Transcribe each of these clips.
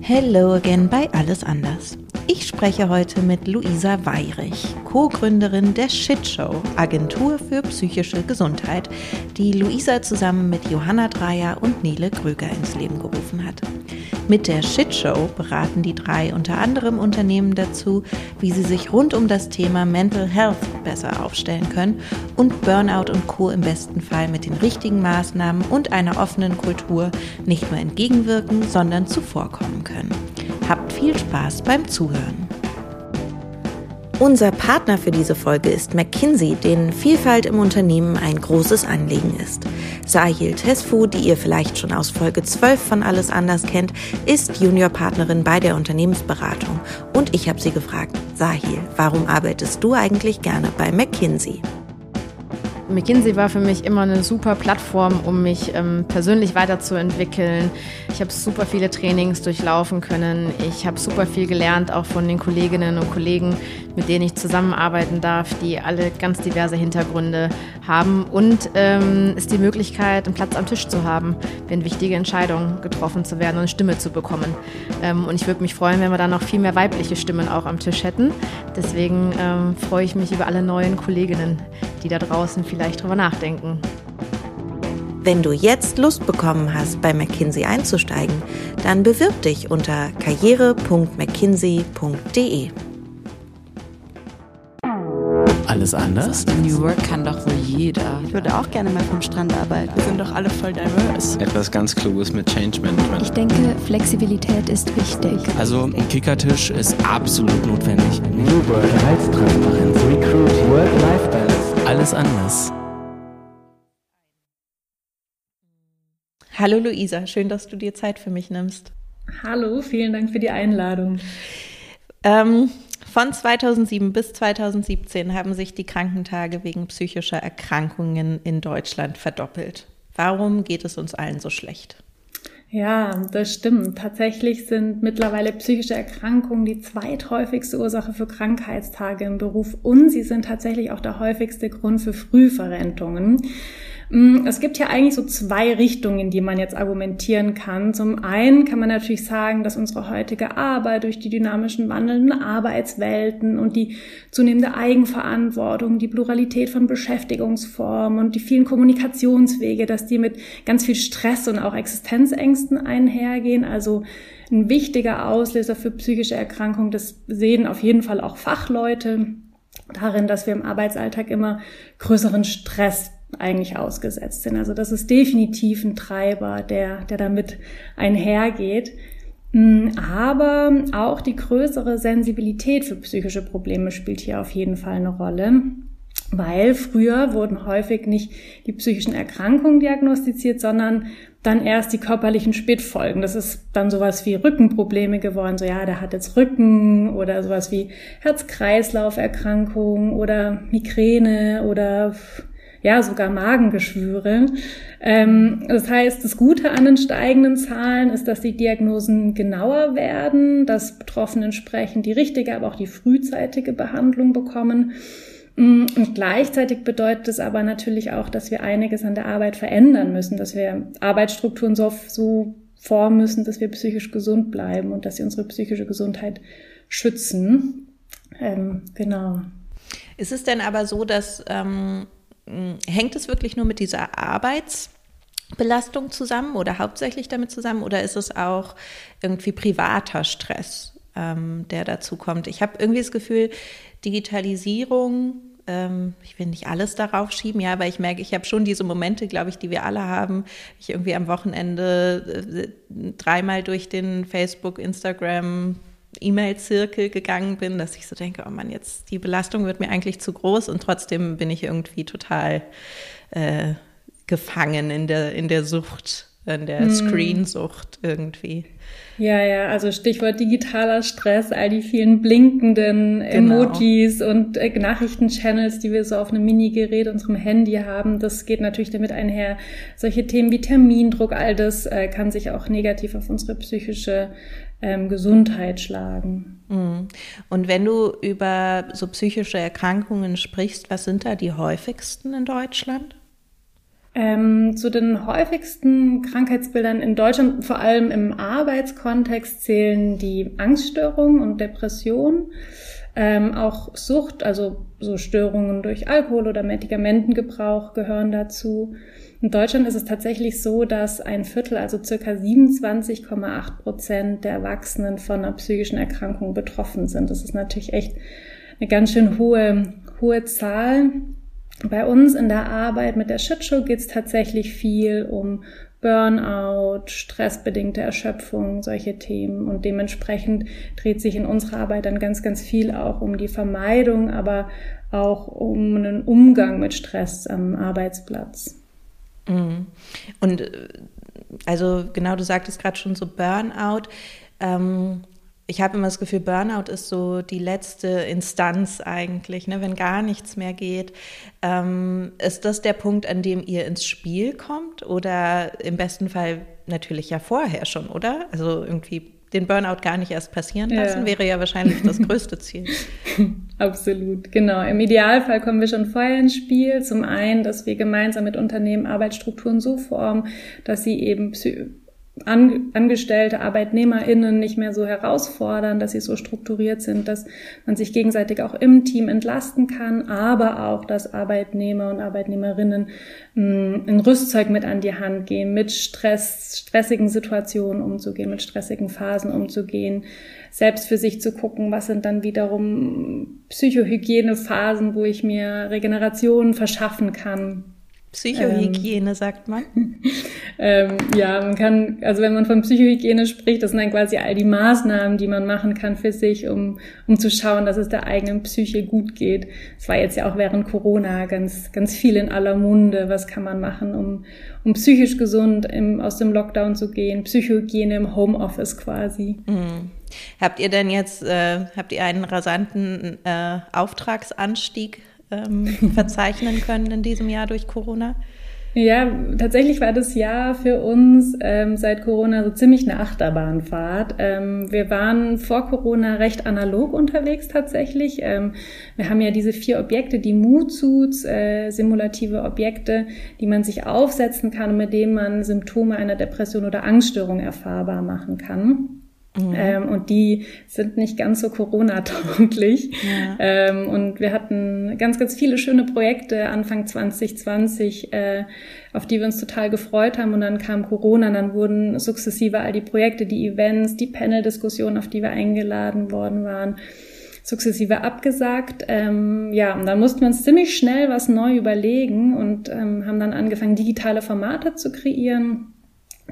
Hello again bei Alles anders. Ich spreche heute mit Luisa Weirich, Co-Gründerin der Shit Show, Agentur für psychische Gesundheit, die Luisa zusammen mit Johanna Dreier und Nele Kröger ins Leben gerufen hat. Mit der Shit Show beraten die drei unter anderem Unternehmen dazu, wie sie sich rund um das Thema Mental Health besser aufstellen können und Burnout und Co. im besten Fall mit den richtigen Maßnahmen und einer offenen Kultur nicht nur entgegenwirken, sondern zuvorkommen können. Habt viel Spaß beim Zuhören. Unser Partner für diese Folge ist McKinsey, denen Vielfalt im Unternehmen ein großes Anliegen ist. Sahil Tesfu, die ihr vielleicht schon aus Folge 12 von Alles anders kennt, ist Juniorpartnerin bei der Unternehmensberatung. Und ich habe sie gefragt, Sahil, warum arbeitest du eigentlich gerne bei McKinsey? McKinsey war für mich immer eine super Plattform, um mich ähm, persönlich weiterzuentwickeln. Ich habe super viele Trainings durchlaufen können. Ich habe super viel gelernt, auch von den Kolleginnen und Kollegen, mit denen ich zusammenarbeiten darf, die alle ganz diverse Hintergründe haben. Und ähm, ist die Möglichkeit, einen Platz am Tisch zu haben, wenn wichtige Entscheidungen getroffen zu werden und eine Stimme zu bekommen. Ähm, und ich würde mich freuen, wenn wir dann noch viel mehr weibliche Stimmen auch am Tisch hätten. Deswegen ähm, freue ich mich über alle neuen Kolleginnen, die da draußen vielleicht drüber nachdenken. Wenn du jetzt Lust bekommen hast, bei McKinsey einzusteigen, dann bewirb dich unter karriere.mckinsey.de. Alles anders? New Work kann doch wohl jeder. Ich würde auch gerne mal vom Strand arbeiten. Wir sind doch alle voll diverse. Etwas ganz Kluges mit Change Management. Ich denke, Flexibilität ist wichtig. Also ein Kickertisch ist absolut notwendig. New Work, Gehaltstransparenz, Recruiting, Work-Life-Balance. Alles anders. Hallo Luisa, schön, dass du dir Zeit für mich nimmst. Hallo, vielen Dank für die Einladung. Ähm, von 2007 bis 2017 haben sich die Krankentage wegen psychischer Erkrankungen in Deutschland verdoppelt. Warum geht es uns allen so schlecht? Ja, das stimmt. Tatsächlich sind mittlerweile psychische Erkrankungen die zweithäufigste Ursache für Krankheitstage im Beruf und sie sind tatsächlich auch der häufigste Grund für Frühverrentungen. Mm, es gibt ja eigentlich so zwei Richtungen, in die man jetzt argumentieren kann. Zum einen kann man natürlich sagen, dass unsere heutige Arbeit durch die dynamischen wandelnden Arbeitswelten und die zunehmende Eigenverantwortung, die Pluralität von Beschäftigungsformen und die vielen Kommunikationswege, dass die mit ganz viel Stress und auch Existenzängsten einhergehen. Also ein wichtiger Auslöser für psychische Erkrankungen, das sehen auf jeden Fall auch Fachleute darin, dass wir im Arbeitsalltag immer größeren Stress eigentlich ausgesetzt sind. Also das ist definitiv ein Treiber, der, der damit einhergeht. Mm, aber auch die größere Sensibilität für psychische Probleme spielt hier auf jeden Fall eine Rolle. Weil früher wurden häufig nicht die psychischen Erkrankungen diagnostiziert, sondern dann erst die körperlichen Spätfolgen. Das ist dann sowas wie Rückenprobleme geworden. So, ja, der hat jetzt Rücken oder sowas wie Herz-Kreislauf-Erkrankung oder Migräne oder ja sogar Magengeschwüre. Ähm, das heißt, das Gute an den steigenden Zahlen ist, dass die Diagnosen genauer werden, dass Betroffene entsprechend die richtige, aber auch die frühzeitige Behandlung bekommen. Mm, und gleichzeitig bedeutet es aber natürlich auch, dass wir einiges an der Arbeit verändern müssen, dass wir Arbeitsstrukturen so, so formen müssen, dass wir psychisch gesund bleiben und dass sie unsere psychische Gesundheit schützen. Ähm, genau. Ist es denn aber so, dass ähm, hängt es wirklich nur mit dieser Arbeitsbelastung zusammen oder hauptsächlich damit zusammen oder ist es auch irgendwie privater Stress, ähm, der dazu kommt? Ich habe irgendwie das Gefühl, Digitalisierung, ähm, ich will nicht alles darauf schieben, ja, aber ich merke, ich habe schon diese Momente, glaube ich, die wir alle haben. Ich irgendwie am Wochenende äh, dreimal durch den Facebook, Instagram, E-Mail-Zirkel gegangen bin, dass ich so denke, oh Mann, jetzt die Belastung wird mir eigentlich zu groß und trotzdem bin ich irgendwie total äh, gefangen in der, in der Sucht, in der hm. Screensucht irgendwie. Ja, ja, also Stichwort digitaler Stress, all die vielen blinkenden genau. Emojis und äh, Nachrichtenchannels, die wir so auf einem Minigerät, unserem Handy haben, das geht natürlich damit einher. Solche Themen wie Termindruck, all das äh, kann sich auch negativ auf unsere psychische ähm, Gesundheit schlagen. Mhm. Und wenn du über so psychische Erkrankungen sprichst, was sind da die häufigsten in Deutschland? Ähm, zu den häufigsten Krankheitsbildern in Deutschland, vor allem im Arbeitskontext, zählen die Angststörungen und Depressionen. Ähm, auch Sucht, also so Störungen durch Alkohol oder Medikamentengebrauch gehören dazu. In Deutschland ist es tatsächlich so, dass ein Viertel, also circa 27,8 Prozent der Erwachsenen von einer psychischen Erkrankung betroffen sind. Das ist natürlich echt eine ganz schön hohe, hohe Zahl. Bei uns in der Arbeit mit der Shitshow geht es tatsächlich viel um Burnout, stressbedingte Erschöpfung, solche Themen. Und dementsprechend dreht sich in unserer Arbeit dann ganz, ganz viel auch um die Vermeidung, aber auch um einen Umgang mit Stress am Arbeitsplatz. Mhm. Und äh, also genau, du sagtest gerade schon so Burnout. Ähm, ich habe immer das Gefühl, Burnout ist so die letzte Instanz eigentlich, ne? wenn gar nichts mehr geht. Ähm, ist das der Punkt, an dem ihr ins Spiel kommt? Oder im besten Fall natürlich ja vorher schon, oder? Also irgendwie den Burnout gar nicht erst passieren lassen, ja. wäre ja wahrscheinlich das größte Ziel. Absolut, genau. Im Idealfall kommen wir schon vorher ins Spiel. Zum einen, dass wir gemeinsam mit Unternehmen Arbeitsstrukturen so formen, dass sie eben an, Angestellte, ArbeitnehmerInnen nicht mehr so herausfordern, dass sie so strukturiert sind, dass man sich gegenseitig auch im Team entlasten kann, aber auch, dass Arbeitnehmer und Arbeitnehmerinnen mm, ein Rüstzeug mit an die Hand gehen, mit Stress, stressigen Situationen umzugehen, mit stressigen Phasen umzugehen, selbst für sich zu gucken, was sind dann wiederum Psychohygienephasen, wo ich mir Regeneration verschaffen kann Psychohygiene, ähm, sagt man. ähm, ja, man kann, also wenn man von Psychohygiene spricht, das sind dann quasi all die Maßnahmen, die man machen kann für sich, um, um zu schauen, dass es der eigenen Psyche gut geht. Es war jetzt ja auch während Corona ganz, ganz viel in aller Munde. Was kann man machen, um, um psychisch gesund im, aus dem Lockdown zu gehen? Psychohygiene im Homeoffice quasi. Mhm. Habt ihr denn jetzt, äh, habt ihr einen rasanten äh, Auftragsanstieg ähm, verzeichnen können in diesem Jahr durch Corona? Ja, tatsächlich war das Jahr für uns ähm, seit Corona so ziemlich eine Achterbahnfahrt. Ähm, wir waren vor Corona recht analog unterwegs tatsächlich. Ähm, wir haben ja diese vier Objekte, die Mood-Suits, äh, simulative Objekte, die man sich aufsetzen kann und mit denen man Symptome einer Depression oder Angststörung erfahrbar machen kann. Mhm. Ähm, und die sind nicht ganz so Corona-tauglich. Ja. Ähm, und wir hatten ganz, ganz viele schöne Projekte Anfang 2020, äh, auf die wir uns total gefreut haben. Und dann kam Corona, dann wurden sukzessive all die Projekte, die Events, die Panel-Diskussionen, auf die wir eingeladen worden waren, sukzessive abgesagt. Ähm, ja, und dann mussten wir uns ziemlich schnell was neu überlegen und ähm, haben dann angefangen, digitale Formate zu kreieren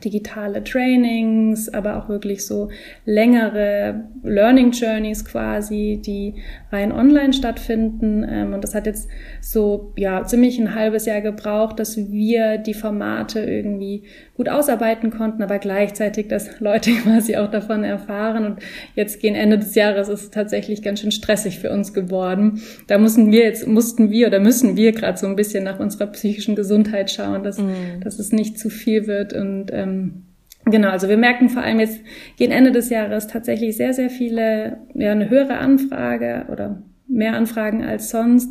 digitale Trainings, aber auch wirklich so längere Learning Journeys quasi, die rein online stattfinden. Ähm, und das hat jetzt so, ja, ziemlich ein halbes Jahr gebraucht, dass wir die Formate irgendwie gut ausarbeiten konnten, aber gleichzeitig, dass Leute quasi auch davon erfahren. Und jetzt gegen Ende des Jahres ist es tatsächlich ganz schön stressig für uns geworden. Da mussten wir jetzt, mussten wir oder müssen wir gerade so ein bisschen nach unserer psychischen Gesundheit schauen, dass, mm. dass es nicht zu viel wird und, ähm, Genau, also wir merken vor allem jetzt gegen Ende des Jahres tatsächlich sehr, sehr viele, ja, eine höhere Anfrage oder mehr Anfragen als sonst.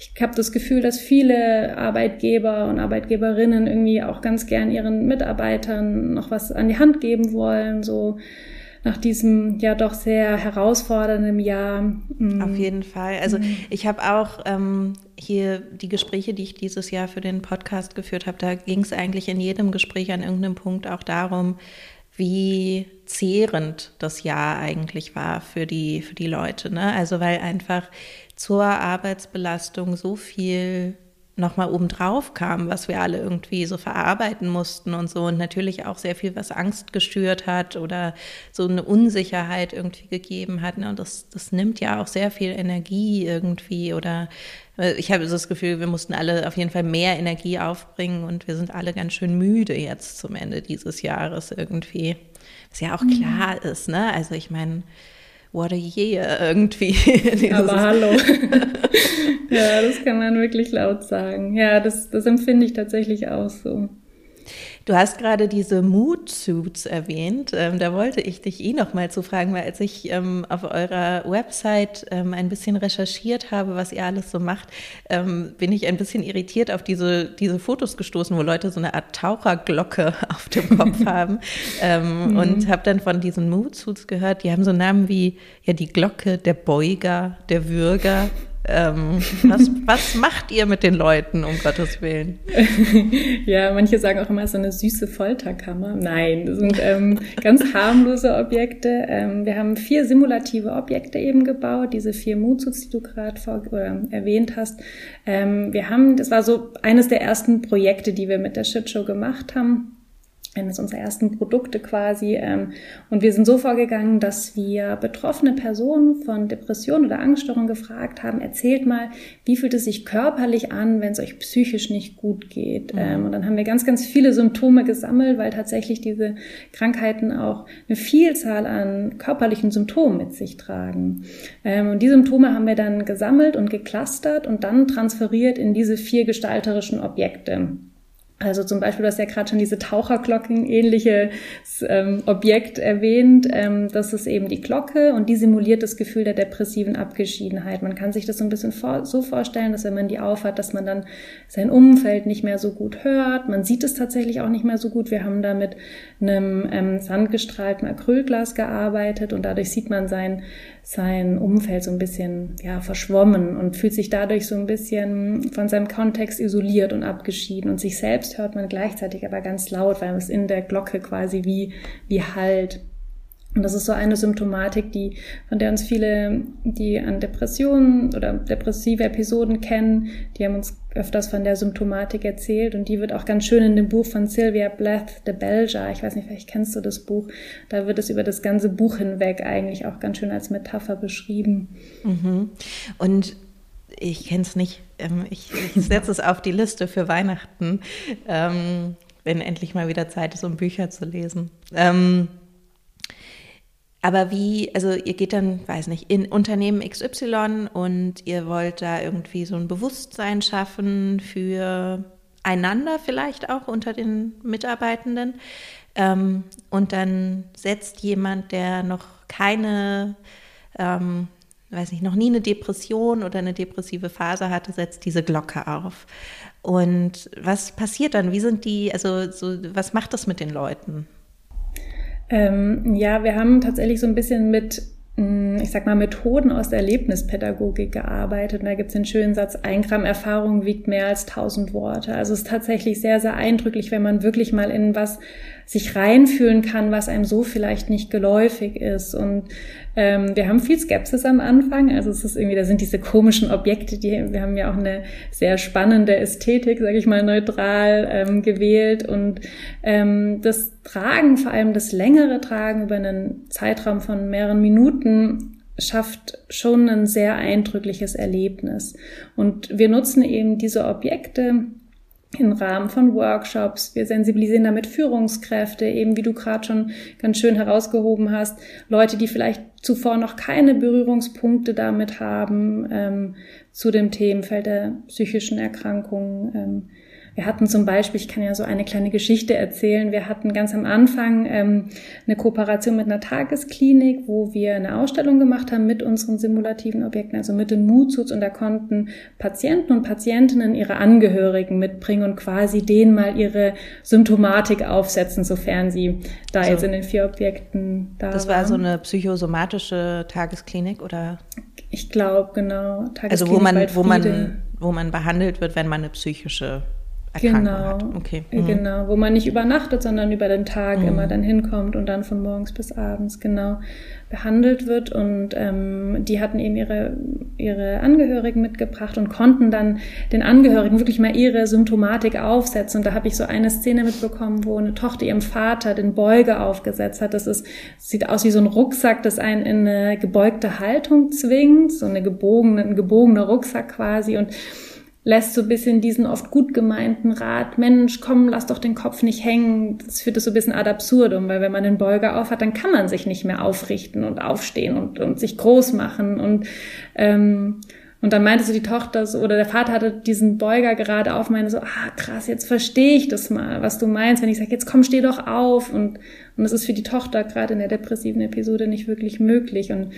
Ich habe das Gefühl, dass viele Arbeitgeber und Arbeitgeberinnen irgendwie auch ganz gern ihren Mitarbeitern noch was an die Hand geben wollen, so nach diesem ja doch sehr herausfordernden Jahr. Mhm. Auf jeden Fall. Also mhm. ich habe auch ähm, hier die Gespräche, die ich dieses Jahr für den Podcast geführt habe, da ging es eigentlich in jedem Gespräch an irgendeinem Punkt auch darum, wie zehrend das Jahr eigentlich war für die, für die Leute. Ne? Also weil einfach zur Arbeitsbelastung so viel nochmal obendrauf kam, was wir alle irgendwie so verarbeiten mussten und so. Und natürlich auch sehr viel, was Angst gestört hat oder so eine Unsicherheit irgendwie gegeben hat. Ne? Und das, das nimmt ja auch sehr viel Energie irgendwie. Oder äh, ich habe so das Gefühl, wir mussten alle auf jeden Fall mehr Energie aufbringen und wir sind alle ganz schön müde jetzt zum Ende dieses Jahres irgendwie. Was ja auch mhm. klar ist, ne? Also ich meine, what a year irgendwie. Aber hallo. ja, das kann man wirklich laut sagen. Ja, das, das empfinde ich tatsächlich auch so. Du hast gerade diese Mood Suits erwähnt. Ähm, da wollte ich dich eh noch mal zu fragen, weil als ich ähm, auf eurer Website ähm, ein bisschen recherchiert habe, was ihr alles so macht, ähm, bin ich ein bisschen irritiert auf diese, diese Fotos gestoßen, wo Leute so eine Art Taucherglocke auf dem Kopf haben. Ähm, mhm. Und habe dann von diesen Mood Suits gehört, die haben so Namen wie ja die Glocke, der Beuger, der Würger. Ähm, was, was macht ihr mit den Leuten, um Gottes Willen? ja, manche sagen auch immer so eine süße Folterkammer. Nein, das sind ähm, ganz harmlose Objekte. Ähm, wir haben vier simulative Objekte eben gebaut, diese vier Moodsoots, die du gerade erwähnt hast. Ähm, wir haben, das war so eines der ersten Projekte, die wir mit der Shitshow gemacht haben eines unserer ersten Produkte quasi. Ähm, und wir sind so vorgegangen, dass wir betroffene Personen von Depression oder Angststörung gefragt haben, erzählt mal, wie fühlt es sich körperlich an, wenn es euch psychisch nicht gut geht. Mhm. Ähm, und dann haben wir ganz, ganz viele Symptome gesammelt, weil tatsächlich diese Krankheiten auch eine Vielzahl an körperlichen Symptomen mit sich tragen. Ähm, und die Symptome haben wir dann gesammelt und geclustert und dann transferiert in diese vier gestalterischen Objekte. Also zum Beispiel, du hast ja gerade schon diese Taucherglocken ähnliche ähm, Objekt erwähnt. Ähm, das ist eben die Glocke und die simuliert das Gefühl der depressiven Abgeschiedenheit. Man kann sich das so ein bisschen vor, so vorstellen, dass wenn man die aufhat, dass man dann sein Umfeld nicht mehr so gut hört. Man sieht es tatsächlich auch nicht mehr so gut. Wir haben da mit einem ähm, sandgestrahlten Acrylglas gearbeitet und dadurch sieht man sein sein Umfeld so ein bisschen ja, verschwommen und fühlt sich dadurch so ein bisschen von seinem Kontext isoliert und abgeschieden. Und sich selbst hört man gleichzeitig aber ganz laut, weil es in der Glocke quasi wie, wie halt. Und das ist so eine Symptomatik, die, von der uns viele, die an Depressionen oder depressive Episoden kennen, die haben uns öfters von der Symptomatik erzählt und die wird auch ganz schön in dem Buch von Sylvia Plath, The Belger, ich weiß nicht, vielleicht kennst du das Buch, da wird es über das ganze Buch hinweg eigentlich auch ganz schön als Metapher beschrieben. Mhm. Und ich kenne es nicht, ähm, ich, ich setze es auf die Liste für Weihnachten, ähm, wenn endlich mal wieder Zeit ist, um Bücher zu lesen. Aber wie, also ihr geht dann, weiß nicht, in Unternehmen XY und ihr wollt da irgendwie so ein Bewusstsein schaffen für einander vielleicht auch unter den Mitarbeitenden. Ähm, und dann setzt jemand, der noch keine, ähm, weiß nicht, noch nie eine Depression oder eine depressive Phase hatte, setzt diese Glocke auf. Und was passiert dann? Wie sind die, also so, was macht das mit den Leuten? Ähm, ja, wir haben tatsächlich so ein bisschen mit, mm, ich sag mal, Methoden aus der Erlebnispädagogik gearbeitet. Und da gibt es den schönen Satz, ein Gramm Erfahrung wiegt mehr als tausend Worte. Also es ist tatsächlich sehr, sehr eindrücklich, wenn man wirklich mal in was sich reinfühlen kann, was einem so vielleicht nicht geläufig ist. Und ähm, wir haben viel Skepsis am Anfang. Also es ist irgendwie, da sind diese komischen Objekte, die wir haben ja auch eine sehr spannende Ästhetik, sage ich mal, neutral ähm, gewählt. Und ähm, das Tragen, vor allem das längere Tragen über einen Zeitraum von mehreren Minuten, schafft schon ein sehr eindrückliches Erlebnis. Und wir nutzen eben diese Objekte im Rahmen von Workshops. Wir sensibilisieren damit Führungskräfte, eben wie du gerade schon ganz schön herausgehoben hast, Leute, die vielleicht zuvor noch keine Berührungspunkte damit haben ähm, zu dem Themenfeld der psychischen Erkrankungen. Ähm, wir hatten zum Beispiel, ich kann ja so eine kleine Geschichte erzählen, wir hatten ganz am Anfang ähm, eine Kooperation mit einer Tagesklinik, wo wir eine Ausstellung gemacht haben mit unseren simulativen Objekten, also mit den Moodsuits und da konnten Patienten und Patientinnen ihre Angehörigen mitbringen und quasi denen mal ihre Symptomatik aufsetzen, sofern sie da so. jetzt in den vier Objekten da Das war waren. so eine psychosomatische Tagesklinik oder? Ich glaube, genau. Tagesklinik also wo man, wo man, wo man behandelt wird, wenn man eine psychische Genau, hat. Okay. Mhm. Genau, wo man nicht übernachtet, sondern über den Tag mhm. immer dann hinkommt und dann von morgens bis abends genau behandelt wird. Und ähm, die hatten eben ihre, ihre Angehörigen mitgebracht und konnten dann den Angehörigen wirklich mal ihre Symptomatik aufsetzen. Und da habe ich so eine Szene mitbekommen, wo eine Tochter ihrem Vater den Beuge aufgesetzt hat. Das ist, sieht aus wie so ein Rucksack, das einen in eine gebeugte Haltung zwingt, so eine gebogene, ein gebogener Rucksack quasi. Und lässt so ein bisschen diesen oft gut gemeinten Rat, Mensch, komm, lass doch den Kopf nicht hängen. Das führt das so ein bisschen ad absurdum, weil wenn man den Beuger aufhat, dann kann man sich nicht mehr aufrichten und aufstehen und, und sich groß machen. Und ähm, Und dann meinte so die Tochter so, oder der Vater hatte diesen Beuger gerade auf, meine so, ah krass, jetzt verstehe ich das mal, was du meinst, wenn ich sage, jetzt komm, steh doch auf. Und, und das ist für die Tochter gerade in der depressiven Episode nicht wirklich möglich. Und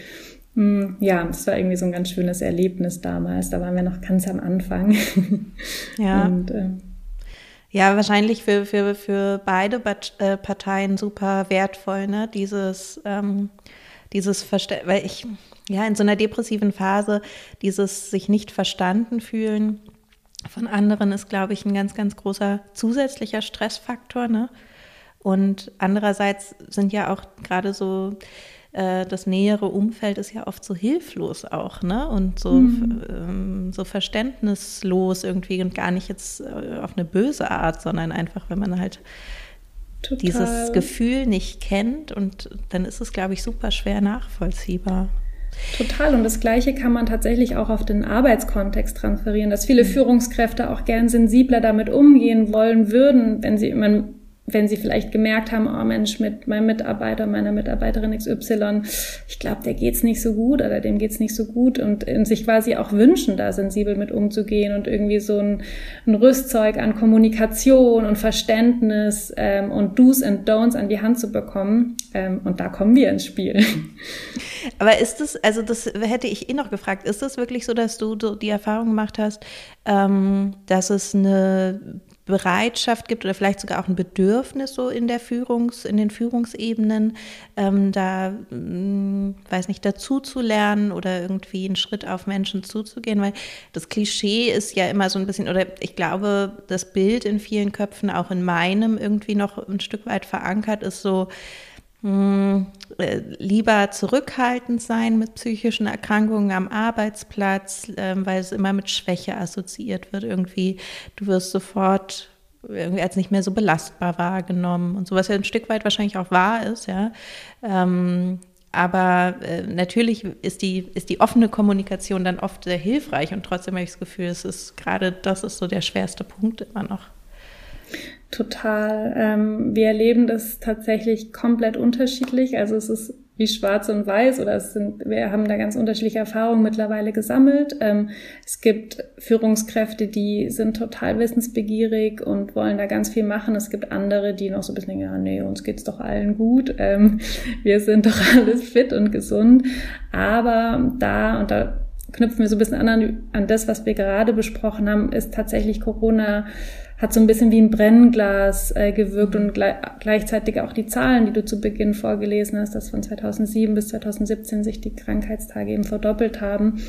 ja, das war irgendwie so ein ganz schönes Erlebnis damals. Da waren wir noch ganz am Anfang. Ja. Und, äh, ja, wahrscheinlich für, für, für beide äh, Parteien super wertvoll, ne? Dieses, ähm, dieses Verständnis, weil ich, ja, in so einer depressiven Phase, dieses sich nicht verstanden fühlen von anderen ist, glaube ich, ein ganz, ganz großer zusätzlicher Stressfaktor. Ne? Und andererseits sind ja auch gerade so äh, das nähere Umfeld ist ja oft so hilflos auch, ne? Und so, mhm. ähm, so verständnislos irgendwie und gar nicht jetzt äh, auf eine böse Art, sondern einfach, wenn man halt Total. dieses Gefühl nicht kennt und dann ist es, glaube ich, super schwer nachvollziehbar. Total. Und das Gleiche kann man tatsächlich auch auf den Arbeitskontext transferieren, dass viele mhm. Führungskräfte auch gern sensibler damit umgehen wollen würden, wenn sie, man wenn sie vielleicht gemerkt haben, oh Mensch, mit meinem Mitarbeiter, meiner Mitarbeiterin XY, ich glaube, der geht's nicht so gut oder dem geht's nicht so gut und, und sich quasi auch wünschen, da sensibel mit umzugehen und irgendwie so ein, ein Rüstzeug an Kommunikation und Verständnis ähm, und Do's and Don'ts an die Hand zu bekommen. Ähm, und da kommen wir ins Spiel. Aber ist es, also das hätte ich eh noch gefragt, ist es wirklich so, dass du die Erfahrung gemacht hast, ähm, dass es eine Bereitschaft gibt oder vielleicht sogar auch ein Bedürfnis so in der Führungs, in den Führungsebenen, ähm, da, mh, mm, weiß nicht, dazu zu lernen oder irgendwie einen Schritt auf Menschen zuzugehen, weil das Klischee ist ja immer so ein bisschen, oder ich glaube, das Bild in vielen Köpfen, auch in meinem irgendwie noch ein Stück weit verankert, ist so, hm, äh, lieber zurückhaltend sein mit psychischen Erkrankungen am Arbeitsplatz, ähm, weil es immer mit Schwäche assoziiert wird. Irgendwie, du wirst sofort irgendwie als nicht mehr so belastbar wahrgenommen und so, was ja ein Stück weit wahrscheinlich auch wahr ist, ja. Ähm, aber äh, natürlich ist die, ist die offene Kommunikation dann oft sehr hilfreich und trotzdem habe ich das Gefühl, es ist gerade das ist so der schwerste Punkt immer noch. Total. Ähm, wir erleben das tatsächlich komplett unterschiedlich. Also es ist wie schwarz und weiß oder es sind, wir haben da ganz unterschiedliche Erfahrungen mittlerweile gesammelt. Ähm, es gibt Führungskräfte, die sind total wissensbegierig und wollen da ganz viel machen. Es gibt andere, die noch so ein bisschen, ja, nee, uns geht's doch allen gut. Ähm, wir sind doch alles fit und gesund. Aber da, und da knüpfen wir so ein bisschen an, an das, was wir gerade besprochen haben, ist tatsächlich Corona hat so ein bisschen wie ein Brennglas äh, gewirkt und gle gleichzeitig auch die Zahlen, die du zu Beginn vorgelesen hast, dass von 2007 bis 2017 sich die Krankheitstage eben verdoppelt haben,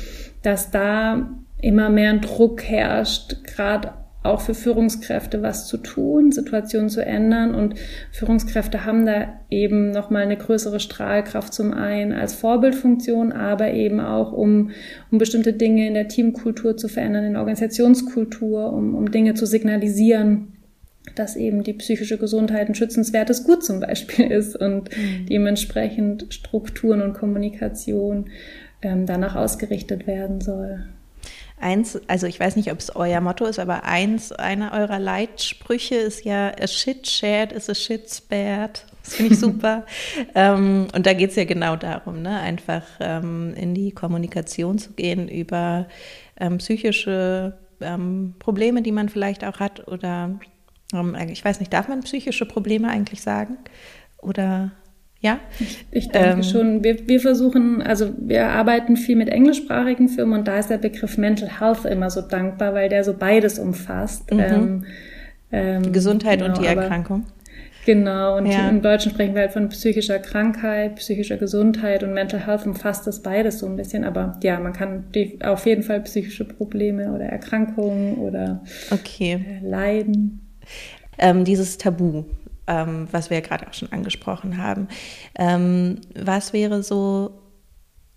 dass da immer mehr ein Druck herrscht, gerade auch für Führungskräfte was zu tun, Situationen zu ändern. Und Führungskräfte haben da eben nochmal eine größere Strahlkraft zum einen als Vorbildfunktion, aber eben auch um, um bestimmte Dinge in der Teamkultur zu verändern, in der Organisationskultur, um, um Dinge zu signalisieren, dass eben die psychische Gesundheit ein schützenswertes Gut zum Beispiel ist und mhm. dementsprechend Strukturen und Kommunikation ähm, danach ausgerichtet werden soll eins, also ich weiß nicht, ob es euer Motto ist, aber eins einer eurer Leitsprüche ist ja, a shit shared is a shit spared. Das finde ich super. ähm, und da geht es ja genau darum, ne? einfach ähm, in die Kommunikation zu gehen über ähm, psychische ähm, Probleme, die man vielleicht auch hat oder ähm, ich weiß nicht, darf man psychische Probleme eigentlich sagen? Oder ja? Ich denke ähm, schon. Wir, wir versuchen, also wir arbeiten viel mit englischsprachigen Firmen und da ist der Begriff Mental Health immer so dankbar, weil der so beides umfasst. Mhm. Ähm, ähm, Gesundheit genau, und die Erkrankung. Genau, und ja. im Deutschen sprechen wir halt von psychischer Krankheit, psychischer Gesundheit und Mental Health umfasst das beides so ein bisschen. Aber ja, man kann die, auf jeden Fall psychische Probleme oder Erkrankungen oder okay. Äh, Leiden. Ähm, dieses Tabu, ähm, was wir ja gerade auch schon angesprochen haben. Ähm, was wäre so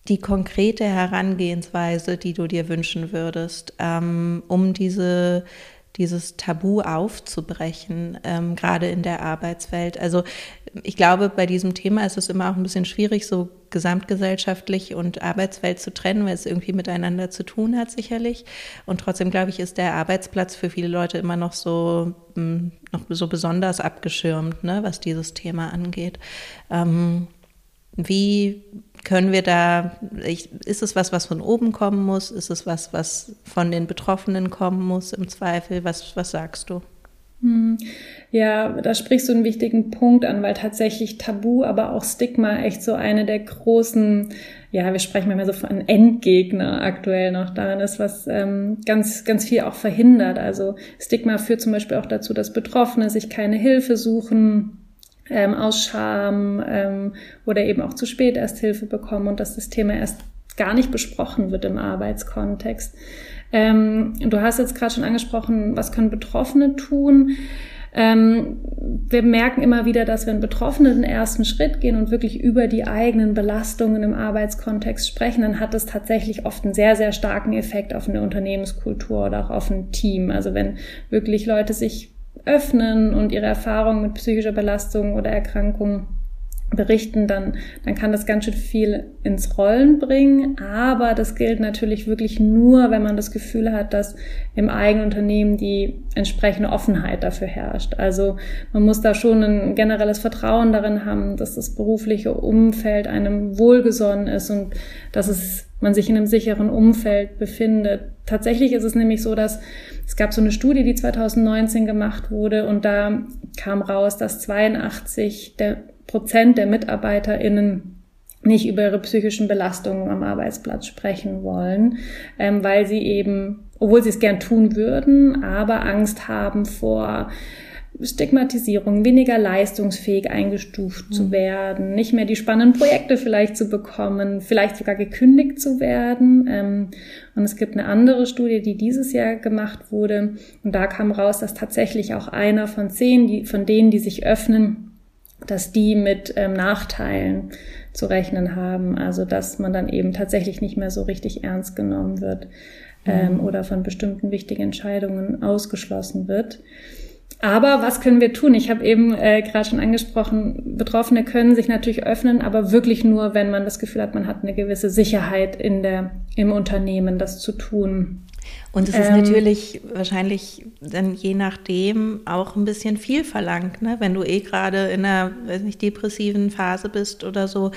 die konkrete Herangehensweise, die du dir wünschen würdest, ähm, um diese dieses Tabu aufzubrechen, ähm, gerade in der Arbeitswelt. Also ich glaube, bei diesem Thema ist es immer auch ein bisschen schwierig, so gesamtgesellschaftlich und Arbeitswelt zu trennen, weil es irgendwie miteinander zu tun hat, sicherlich. Und trotzdem, glaube ich, ist der Arbeitsplatz für viele Leute immer noch so, hm, noch so besonders abgeschirmt, ne, was dieses Thema angeht. Ähm, wie können wir da, ich, ist es was, was von oben kommen muss? Ist es was, was von den Betroffenen kommen muss im Zweifel? Was, was sagst du? Hm. Ja, da sprichst du einen wichtigen Punkt an, weil tatsächlich Tabu, aber auch Stigma echt so eine der großen, ja, wir sprechen manchmal so von Endgegner aktuell noch daran ist, was ähm, ganz, ganz viel auch verhindert. Also Stigma führt zum Beispiel auch dazu, dass Betroffene sich keine Hilfe suchen, ähm, aus Scham ähm, oder eben auch zu spät erst Hilfe bekommen und dass das Thema erst gar nicht besprochen wird im Arbeitskontext. Ähm, du hast jetzt gerade schon angesprochen, was können Betroffene tun? Ähm, wir merken immer wieder, dass wenn Betroffene den ersten Schritt gehen und wirklich über die eigenen Belastungen im Arbeitskontext sprechen, dann hat das tatsächlich oft einen sehr, sehr starken Effekt auf eine Unternehmenskultur oder auch auf ein Team. Also wenn wirklich Leute sich öffnen und ihre Erfahrungen mit psychischer Belastung oder Erkrankung berichten, dann, dann kann das ganz schön viel ins Rollen bringen. Aber das gilt natürlich wirklich nur, wenn man das Gefühl hat, dass im eigenen Unternehmen die entsprechende Offenheit dafür herrscht. Also man muss da schon ein generelles Vertrauen darin haben, dass das berufliche Umfeld einem wohlgesonnen ist und dass es, man sich in einem sicheren Umfeld befindet. Tatsächlich ist es nämlich so, dass es gab so eine Studie, die 2019 gemacht wurde und da kam raus, dass 82 der Prozent der MitarbeiterInnen nicht über ihre psychischen Belastungen am Arbeitsplatz sprechen wollen, ähm, weil sie eben, obwohl sie es gern tun würden, aber Angst haben vor Stigmatisierung, weniger leistungsfähig eingestuft mhm. zu werden, nicht mehr die spannenden Projekte vielleicht zu bekommen, vielleicht sogar gekündigt zu werden. Ähm, und es gibt eine andere Studie, die dieses Jahr gemacht wurde. Und da kam raus, dass tatsächlich auch einer von zehn, die, von denen, die sich öffnen, dass die mit ähm, Nachteilen zu rechnen haben. Also dass man dann eben tatsächlich nicht mehr so richtig ernst genommen wird ähm, mhm. oder von bestimmten wichtigen Entscheidungen ausgeschlossen wird. Aber was können wir tun? Ich habe eben äh, gerade schon angesprochen, Betroffene können sich natürlich öffnen, aber wirklich nur, wenn man das Gefühl hat, man hat eine gewisse Sicherheit in der, im Unternehmen, das zu tun. Und es ist ähm, natürlich wahrscheinlich dann je nachdem auch ein bisschen viel verlangt, ne? wenn du eh gerade in einer weiß nicht, depressiven Phase bist oder so,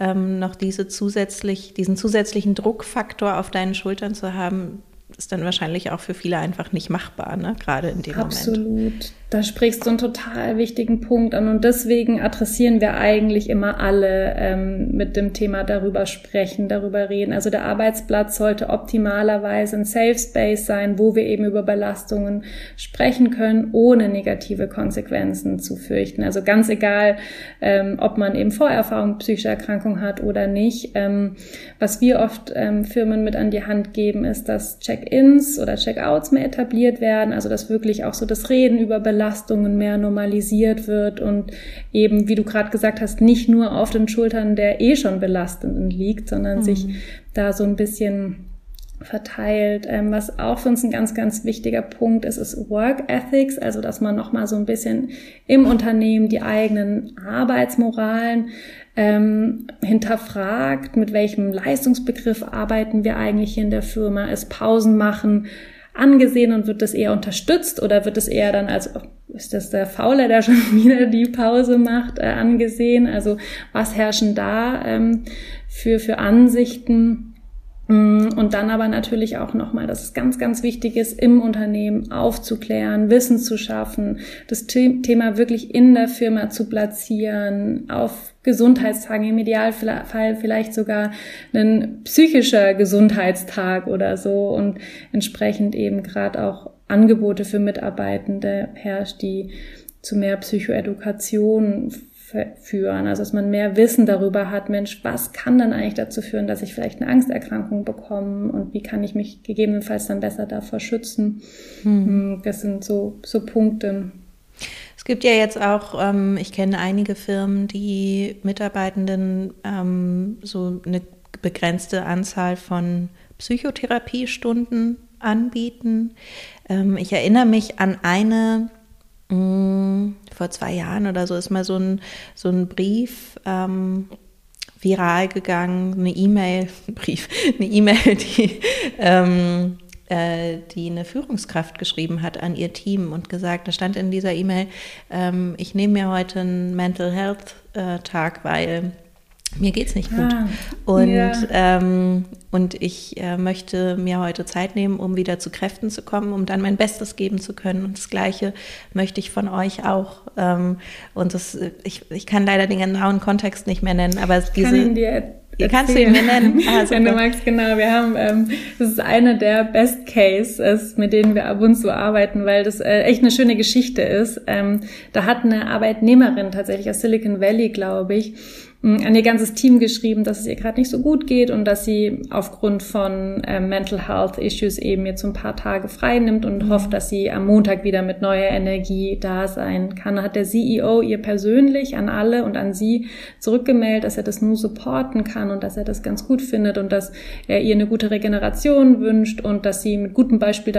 ähm, noch diese zusätzlich, diesen zusätzlichen Druckfaktor auf deinen Schultern zu haben, ist dann wahrscheinlich auch für viele einfach nicht machbar, ne? gerade in dem Absolut. Moment. Absolut. Da sprichst du einen total wichtigen Punkt an und deswegen adressieren wir eigentlich immer alle ähm, mit dem Thema darüber sprechen, darüber reden. Also der Arbeitsplatz sollte optimalerweise ein Safe Space sein, wo wir eben über Belastungen sprechen können, ohne negative Konsequenzen zu fürchten. Also ganz egal, ähm, ob man eben Vorerfahrung psychischer Erkrankung hat oder nicht. Ähm, was wir oft ähm, Firmen mit an die Hand geben, ist, dass Check-ins oder Check-outs mehr etabliert werden. Also dass wirklich auch so das Reden über Belastungen Belastungen mehr normalisiert wird und eben, wie du gerade gesagt hast, nicht nur auf den Schultern der eh schon Belastenden liegt, sondern mhm. sich da so ein bisschen verteilt. Ähm, was auch für uns ein ganz, ganz wichtiger Punkt ist, ist Work Ethics, also dass man nochmal so ein bisschen im Unternehmen die eigenen Arbeitsmoralen ähm, hinterfragt, mit welchem Leistungsbegriff arbeiten wir eigentlich hier in der Firma, ist Pausen machen, angesehen und wird das eher unterstützt oder wird es eher dann als, ist das der Fauler, der schon wieder die Pause macht, äh, angesehen? Also was herrschen da ähm, für, für Ansichten? Mm, und dann aber natürlich auch nochmal, dass es ganz, ganz wichtig ist, im Unternehmen aufzuklären, Wissen zu schaffen, das Thema wirklich in der Firma zu platzieren, auf Gesundheitstagen, im Idealfall vielleicht sogar ein psychischer Gesundheitstag oder so und entsprechend eben gerade auch Angebote für Mitarbeitende herrscht, die zu mehr Psychoedukation führen, also dass man mehr Wissen darüber hat, Mensch, was kann dann eigentlich dazu führen, dass ich vielleicht eine Angsterkrankung bekomme und wie kann ich mich gegebenenfalls dann besser davor schützen. Hm. Das sind so, so Punkte, gibt ja jetzt auch, ähm, ich kenne einige Firmen, die Mitarbeitenden ähm, so eine begrenzte Anzahl von Psychotherapiestunden anbieten. Ähm, ich erinnere mich an eine, mm, vor zwei Jahren oder so ist mal so ein, so ein Brief ähm, viral gegangen, eine E-Mail, Brief, eine E-Mail, die ähm, äh, die eine Führungskraft geschrieben hat an ihr Team und gesagt, da stand in dieser E-Mail, ähm, ich nehme mir heute einen Mental Health äh, Tag, weil mir geht's nicht gut. Ah, und, ja. ähm, und ich äh, möchte mir heute Zeit nehmen, um wieder zu Kräften zu kommen, um dann mein Bestes geben zu können. Und das Gleiche möchte ich von euch auch. Ähm, und das, ich, ich kann leider den genauen Kontext nicht mehr nennen, aber ich diese. Kann dir Ihr kannst du ihn mir nennen. Ah, Wenn du magst, genau. Wir haben, ähm, das ist eine der Best Cases, mit denen wir ab und zu arbeiten, weil das äh, echt eine schöne Geschichte ist. Ähm, da hat eine Arbeitnehmerin tatsächlich aus Silicon Valley, glaube ich, an ihr ganzes Team geschrieben, dass es ihr gerade nicht so gut geht und dass sie aufgrund von äh, Mental Health Issues eben jetzt so ein paar Tage frei nimmt und mhm. hofft, dass sie am Montag wieder mit neuer Energie da sein kann. Hat der CEO ihr persönlich an alle und an sie zurückgemeldet, dass er das nur supporten kann und dass er das ganz gut findet und dass er ihr eine gute Regeneration wünscht und dass sie mit gutem Beispiel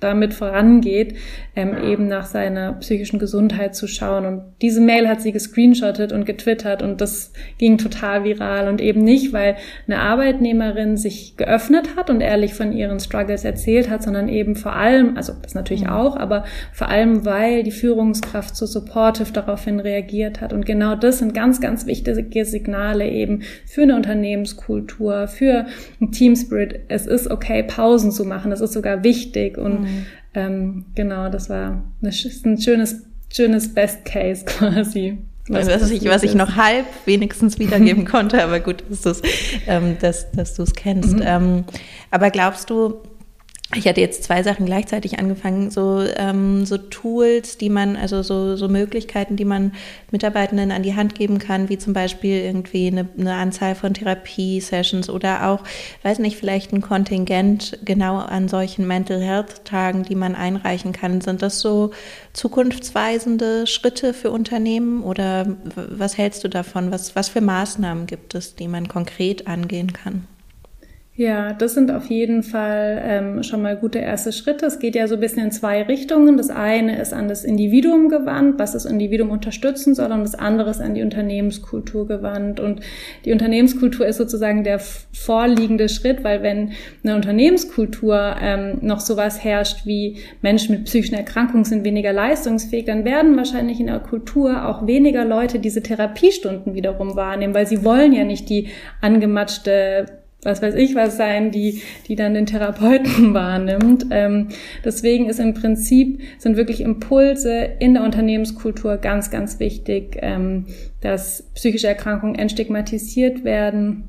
damit vorangeht, ähm, eben nach seiner psychischen Gesundheit zu schauen. Und diese Mail hat sie gescreenshottet und getwittert und das ging total viral und eben nicht, weil eine Arbeitnehmerin sich geöffnet hat und ehrlich von ihren Struggles erzählt hat, sondern eben vor allem, also das natürlich mhm. auch, aber vor allem, weil die Führungskraft so supportive daraufhin reagiert hat. Und genau das sind ganz, ganz wichtige Signale eben für eine Unternehmenskultur, für ein Team Spirit. Es ist okay, Pausen zu machen. Das ist sogar wichtig und mhm. Ähm, genau, das war eine, ein schönes, schönes Best Case quasi. Was, was, ich, was ich noch halb wenigstens wiedergeben konnte, aber gut, dass, ähm, dass, dass du es kennst. Mhm. Ähm, aber glaubst du, ich hatte jetzt zwei Sachen gleichzeitig angefangen, so, ähm, so Tools, die man, also so, so Möglichkeiten, die man Mitarbeitenden an die Hand geben kann, wie zum Beispiel irgendwie eine, eine Anzahl von Therapie-Sessions oder auch, weiß nicht, vielleicht ein Kontingent genau an solchen Mental Health-Tagen, die man einreichen kann. Sind das so zukunftsweisende Schritte für Unternehmen oder was hältst du davon? Was, was für Maßnahmen gibt es, die man konkret angehen kann? Ja, das sind auf jeden Fall ähm, schon mal gute erste Schritte. Es geht ja so ein bisschen in zwei Richtungen. Das eine ist an das Individuum gewandt, was das Individuum unterstützen soll, und das andere ist an die Unternehmenskultur gewandt. Und die Unternehmenskultur ist sozusagen der vorliegende Schritt, weil wenn eine Unternehmenskultur ähm, noch sowas herrscht wie Menschen mit psychischen Erkrankungen sind weniger leistungsfähig, dann werden wahrscheinlich in der Kultur auch weniger Leute diese Therapiestunden wiederum wahrnehmen, weil sie wollen ja nicht die angematschte was weiß ich was sein, die, die dann den Therapeuten wahrnimmt. Ähm, deswegen ist im Prinzip, sind wirklich Impulse in der Unternehmenskultur ganz, ganz wichtig, ähm, dass psychische Erkrankungen entstigmatisiert werden.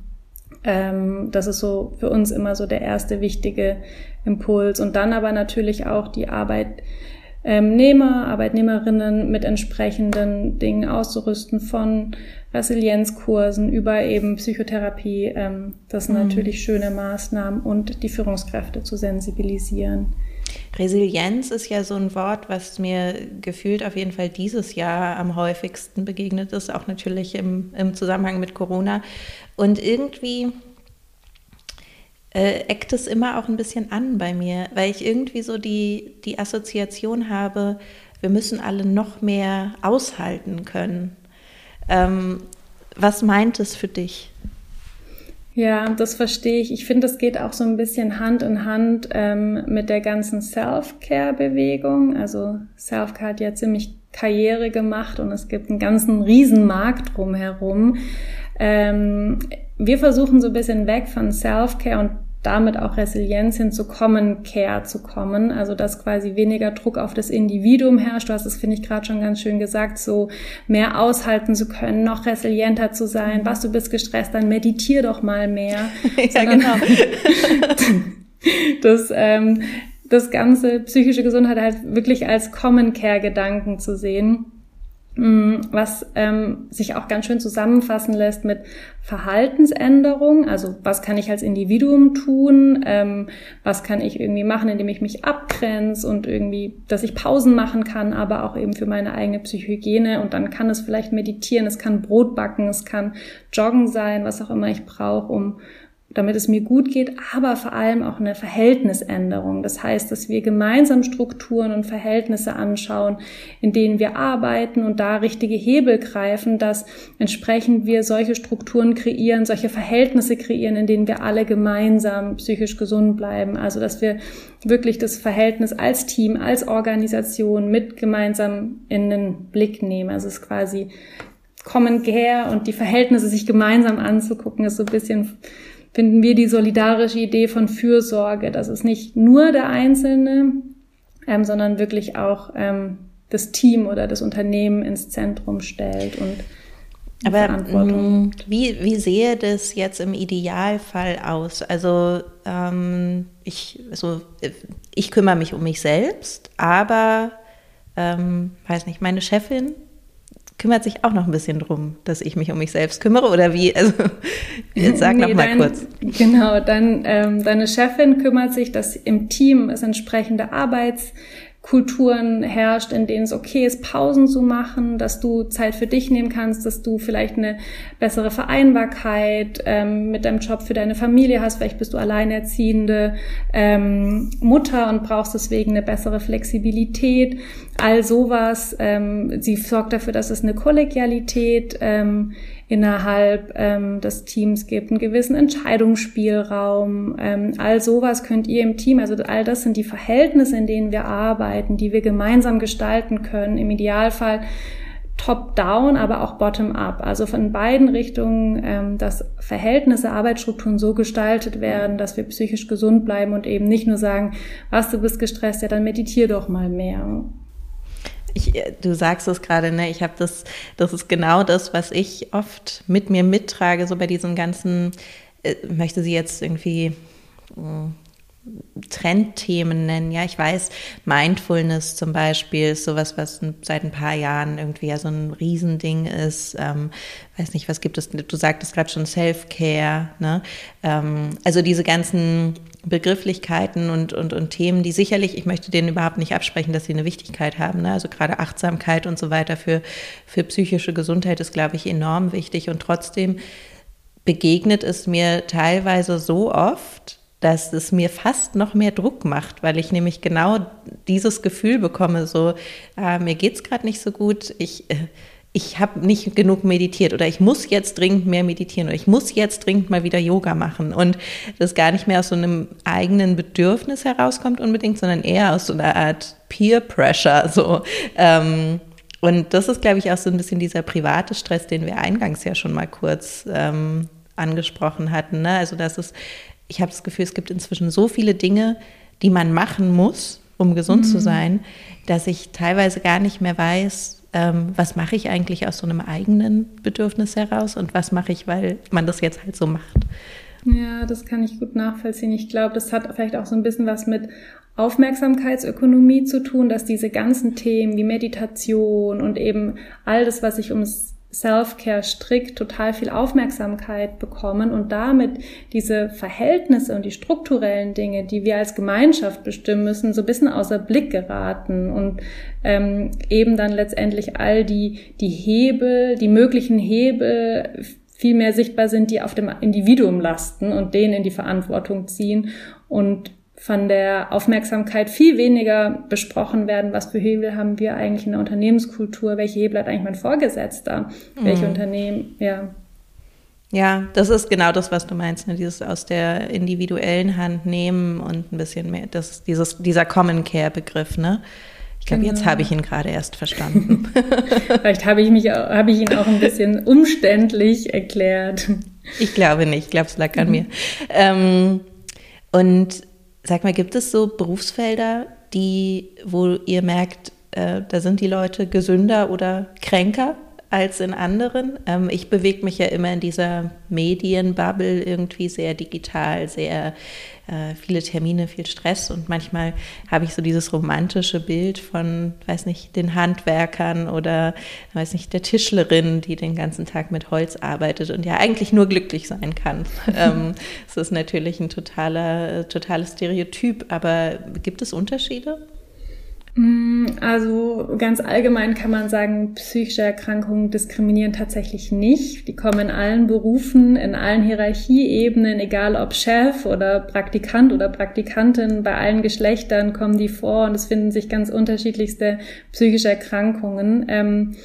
Ähm, das ist so für uns immer so der erste wichtige Impuls. Und dann aber natürlich auch die Arbeit, Arbeitnehmer, Arbeitnehmerinnen mit entsprechenden Dingen auszurüsten von Resilienzkursen über eben Psychotherapie. Ähm, das sind mhm. natürlich schöne Maßnahmen und die Führungskräfte zu sensibilisieren. Resilienz ist ja so ein Wort, was mir gefühlt auf jeden Fall dieses Jahr am häufigsten begegnet ist, auch natürlich im, im Zusammenhang mit Corona. Und irgendwie äh, eckt es immer auch ein bisschen an bei mir, weil ich irgendwie so die, die Assoziation habe, wir müssen alle noch mehr aushalten können. Ähm, was meint es für dich? Ja, das verstehe ich. Ich finde, es geht auch so ein bisschen Hand in Hand ähm, mit der ganzen Self-Care-Bewegung. Also Self-Care hat ja ziemlich Karriere gemacht und es gibt einen ganzen Riesenmarkt drumherum. Ähm, wir versuchen so ein bisschen weg von Self-Care und damit auch Resilienz hin zu Common Care zu kommen, also dass quasi weniger Druck auf das Individuum herrscht. Du hast es, finde ich, gerade schon ganz schön gesagt, so mehr aushalten zu können, noch resilienter zu sein. Was, du bist gestresst, dann meditier doch mal mehr. ja, genau. das, ähm, das ganze psychische Gesundheit halt wirklich als Common Care Gedanken zu sehen. Mm, was ähm, sich auch ganz schön zusammenfassen lässt mit Verhaltensänderung. Also was kann ich als Individuum tun? Ähm, was kann ich irgendwie machen, indem ich mich abgrenze und irgendwie, dass ich Pausen machen kann, aber auch eben für meine eigene Psychohygiene. Und dann kann es vielleicht meditieren, es kann Brot backen, es kann Joggen sein, was auch immer ich brauche, um damit es mir gut geht, aber vor allem auch eine Verhältnisänderung. Das heißt, dass wir gemeinsam Strukturen und Verhältnisse anschauen, in denen wir arbeiten und da richtige Hebel greifen, dass entsprechend wir solche Strukturen kreieren, solche Verhältnisse kreieren, in denen wir alle gemeinsam psychisch gesund bleiben. Also, dass wir wirklich das Verhältnis als Team, als Organisation mit gemeinsam in den Blick nehmen. Also es ist quasi Common Care und die Verhältnisse sich gemeinsam anzugucken, ist so ein bisschen, finden wir die solidarische Idee von Fürsorge. Das ist nicht nur der Einzelne, ähm, sondern wirklich auch ähm, das Team oder das Unternehmen ins Zentrum stellt und aber mm, wie, wie sehe das jetzt im Idealfall aus? Also ähm, ich, also ich kümmere mich um mich selbst, aber ähm, weiß nicht, meine Chefin kümmert sich auch noch ein bisschen drum, dass ich mich um mich selbst kümmere oder wie? Also jetzt sag nee, noch mal dein, kurz. Genau, dann ähm, deine Chefin kümmert sich, dass im Team es entsprechende Arbeits Kulturen herrscht, in denen es okay ist, Pausen zu machen, dass du Zeit für dich nehmen kannst, dass du vielleicht eine bessere Vereinbarkeit ähm, mit deinem Job für deine Familie hast. Vielleicht bist du alleinerziehende ähm, Mutter und brauchst deswegen eine bessere Flexibilität. All sowas. Ähm, sie sorgt dafür, dass es eine Kollegialität ähm, innerhalb ähm, des Teams gibt, einen gewissen Entscheidungsspielraum. Ähm, all sowas könnt ihr im Team, also all das sind die Verhältnisse, in denen wir arbeiten, die wir gemeinsam gestalten können. Im Idealfall top-down, aber auch bottom-up. Also von beiden Richtungen, ähm, dass Verhältnisse, Arbeitsstrukturen so gestaltet werden, dass wir psychisch gesund bleiben und eben nicht nur sagen, was du bist gestresst, ja dann meditier doch mal mehr. Ich, äh, du sagst es gerade, ne? Ich habe das, das ist genau das, was ich oft mit mir mittrage, so bei diesen ganzen, äh, möchte sie jetzt irgendwie äh, Trendthemen nennen. Ja, ich weiß, Mindfulness zum Beispiel ist sowas, was seit ein paar Jahren irgendwie ja so ein Riesending ist. Ähm, weiß nicht, was gibt es? Du sagtest gerade schon Self-Care. Ne? Ähm, also diese ganzen Begrifflichkeiten und, und, und Themen, die sicherlich, ich möchte denen überhaupt nicht absprechen, dass sie eine Wichtigkeit haben. Ne? Also gerade Achtsamkeit und so weiter für, für psychische Gesundheit ist, glaube ich, enorm wichtig. Und trotzdem begegnet es mir teilweise so oft, dass es mir fast noch mehr Druck macht, weil ich nämlich genau dieses Gefühl bekomme, so, äh, mir geht's gerade nicht so gut, ich, äh, ich habe nicht genug meditiert oder ich muss jetzt dringend mehr meditieren oder ich muss jetzt dringend mal wieder Yoga machen und das gar nicht mehr aus so einem eigenen Bedürfnis herauskommt unbedingt, sondern eher aus so einer Art Peer Pressure, so. Ähm, und das ist, glaube ich, auch so ein bisschen dieser private Stress, den wir eingangs ja schon mal kurz ähm, angesprochen hatten. Ne? Also, dass es ich habe das Gefühl, es gibt inzwischen so viele Dinge, die man machen muss, um gesund mhm. zu sein, dass ich teilweise gar nicht mehr weiß, ähm, was mache ich eigentlich aus so einem eigenen Bedürfnis heraus und was mache ich, weil man das jetzt halt so macht. Ja, das kann ich gut nachvollziehen. Ich glaube, das hat vielleicht auch so ein bisschen was mit Aufmerksamkeitsökonomie zu tun, dass diese ganzen Themen wie Meditation und eben all das, was sich ums Self-Care strikt total viel Aufmerksamkeit bekommen und damit diese Verhältnisse und die strukturellen Dinge, die wir als Gemeinschaft bestimmen müssen, so ein bisschen außer Blick geraten und ähm, eben dann letztendlich all die, die Hebel, die möglichen Hebel viel mehr sichtbar sind, die auf dem Individuum lasten und den in die Verantwortung ziehen und von der Aufmerksamkeit viel weniger besprochen werden, was für Hebel haben wir eigentlich in der Unternehmenskultur, welche Hebel hat eigentlich mein Vorgesetzter, mhm. welche Unternehmen, ja. Ja, das ist genau das, was du meinst, ne? dieses aus der individuellen Hand nehmen und ein bisschen mehr, das, dieses, dieser Common Care Begriff, ne? Ich glaube, genau. jetzt habe ich ihn gerade erst verstanden. Vielleicht habe ich mich, habe ich ihn auch ein bisschen umständlich erklärt. Ich glaube nicht, ich glaube, es lag an mhm. mir. Ähm, und Sag mal, gibt es so Berufsfelder, die, wo ihr merkt, äh, da sind die Leute gesünder oder kränker als in anderen? Ähm, ich bewege mich ja immer in dieser Medienbubble irgendwie sehr digital, sehr äh, viele Termine, viel Stress und manchmal habe ich so dieses romantische Bild von, weiß nicht, den Handwerkern oder, weiß nicht, der Tischlerin, die den ganzen Tag mit Holz arbeitet und ja eigentlich nur glücklich sein kann. ähm, das ist natürlich ein totaler, totales Stereotyp, aber gibt es Unterschiede? Mm, also ganz allgemein kann man sagen, psychische Erkrankungen diskriminieren tatsächlich nicht. Die kommen in allen Berufen, in allen Hierarchieebenen, egal ob Chef oder Praktikant oder Praktikantin, bei allen Geschlechtern kommen die vor und es finden sich ganz unterschiedlichste psychische Erkrankungen. Ähm,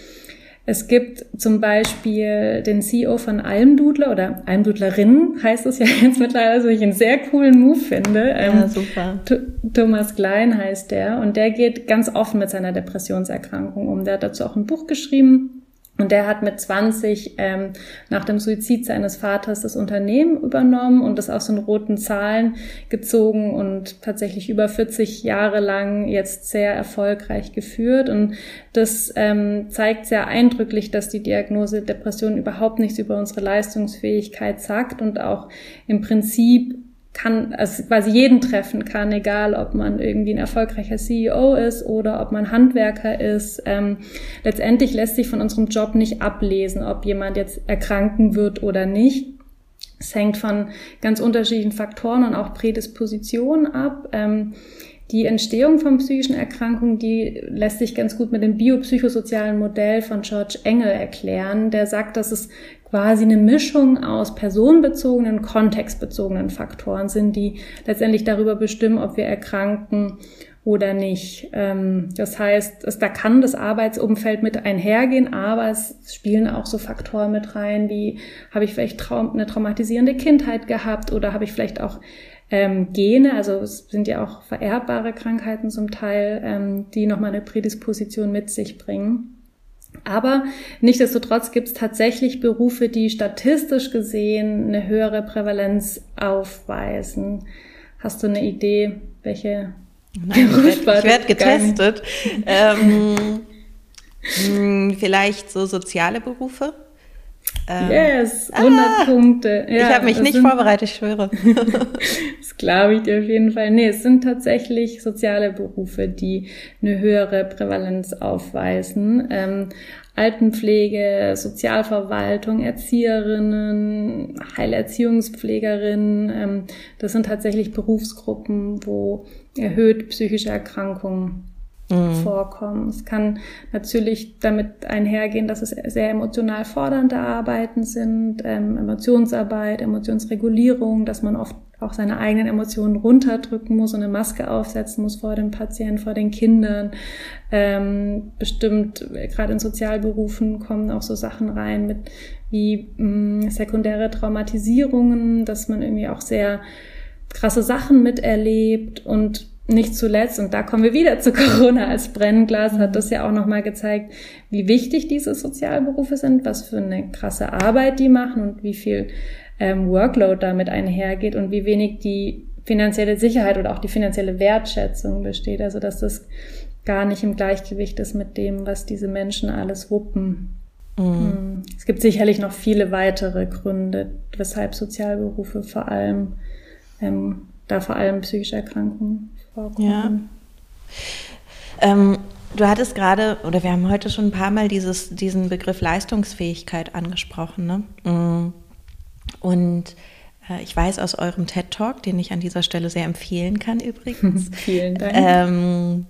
es gibt zum Beispiel den CEO von Almdudler oder Almdudlerin heißt es ja jetzt mittlerweile, was ich einen sehr coolen Move finde. Ja, ähm, super. Thomas Klein heißt der und der geht ganz offen mit seiner Depressionserkrankung um. Der hat dazu auch ein Buch geschrieben Und der hat mit 20 ähm, nach dem Suizid seines Vaters das Unternehmen übernommen und das aus den roten Zahlen gezogen und tatsächlich über 40 Jahre lang jetzt sehr erfolgreich geführt. Und das ähm, zeigt sehr eindrücklich, dass die Diagnose Depression überhaupt nichts über unsere Leistungsfähigkeit sagt und auch im Prinzip kann, also quasi jeden treffen kann, egal ob man irgendwie ein erfolgreicher CEO ist oder ob man Handwerker ist. Ähm, letztendlich lässt sich von unserem Job nicht ablesen, ob jemand jetzt erkranken wird oder nicht. Es hängt von ganz unterschiedlichen Faktoren und auch Prädispositionen ab. Ähm, die Entstehung von psychischen Erkrankungen, die lässt sich ganz gut mit dem biopsychosozialen Modell von George Engel erklären. Der sagt, dass es quasi eine Mischung aus personenbezogenen, kontextbezogenen Faktoren sind, die letztendlich darüber bestimmen, ob wir erkranken oder nicht. Ähm, das heißt, es, da kann das Arbeitsumfeld mit einhergehen, aber es spielen auch so Faktoren mit rein, wie habe ich vielleicht Traum, eine traumatisierende Kindheit gehabt oder habe ich vielleicht auch ähm, Gene, also es sind ja auch vererbbare Krankheiten zum Teil, ähm, die nochmal eine Prädisposition mit sich bringen. Aber nichtsdestotrotz gibt es tatsächlich Berufe, die statistisch gesehen eine höhere Prävalenz aufweisen. Hast du eine Idee, welche Nein, ich werde werd getestet. Ähm, hm, vielleicht so soziale Berufe? Ähm, yes, 100 ah, Punkte. Ja, ich habe mich nicht sind, vorbereitet, ich schwöre. das glaube ich dir auf jeden Fall. Nee, es sind tatsächlich soziale Berufe, die eine höhere Prävalenz aufweisen. Ähm, Altenpflege, Sozialverwaltung, Erzieherinnen, Heilerziehungspflegerinnen, ähm, das sind tatsächlich Berufsgruppen, wo erhöht psychische Erkrankungen mhm. vorkommen. Es kann natürlich damit einhergehen, dass es sehr emotional fordernde Arbeiten sind, ähm, Emotionsarbeit, Emotionsregulierung, dass man oft auch seine eigenen Emotionen runterdrücken muss und eine Maske aufsetzen muss vor dem Patienten, vor den Kindern. Ähm, bestimmt, gerade in Sozialberufen kommen auch so Sachen rein mit wie mh, mm, sekundäre Traumatisierungen, dass man irgendwie auch sehr krasse Sachen miterlebt und nicht zuletzt, und da kommen wir wieder zu Corona als Brennglas, hat das ja auch nochmal gezeigt, wie wichtig diese Sozialberufe sind, was für eine krasse Arbeit die machen und wie viel ähm, Workload damit einhergeht und wie wenig die finanzielle Sicherheit oder auch die finanzielle Wertschätzung besteht. Also dass das gar nicht im Gleichgewicht ist mit dem, was diese Menschen alles wuppen. Mhm. Hm. Es gibt sicherlich noch viele weitere Gründe, weshalb Sozialberufe vor allem ähm, da vor allem psychische Erkrankungen vorkommen. Ja. Ähm, du hattest gerade, oder wir haben heute schon ein paar Mal dieses, diesen Begriff Leistungsfähigkeit angesprochen. Ne? Mm. Und äh, ich weiß aus eurem TED Talk, den ich an dieser Stelle sehr empfehlen kann übrigens. Vielen Dank. Ähm,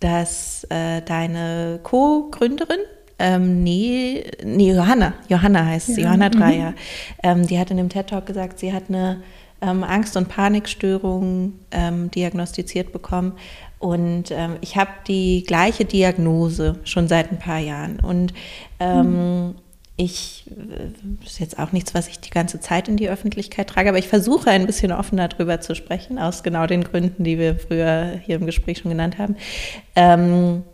dass äh, deine Co-Gründerin, ähm, nee, nee, Johanna, Johanna heißt sie, Johanna Dreier, mhm. ähm, die hat in dem TED Talk gesagt, sie hat eine ähm, Angst- und Panikstörungen ähm, diagnostiziert bekommen. Und ähm, ich habe die gleiche Diagnose schon seit ein paar Jahren. Und ähm, mhm. ich, äh, ist jetzt auch nichts, was ich die ganze Zeit in die Öffentlichkeit trage, aber ich versuche ein bisschen offener darüber zu sprechen, aus genau den Gründen, die wir früher hier im Gespräch schon genannt haben. Ähm,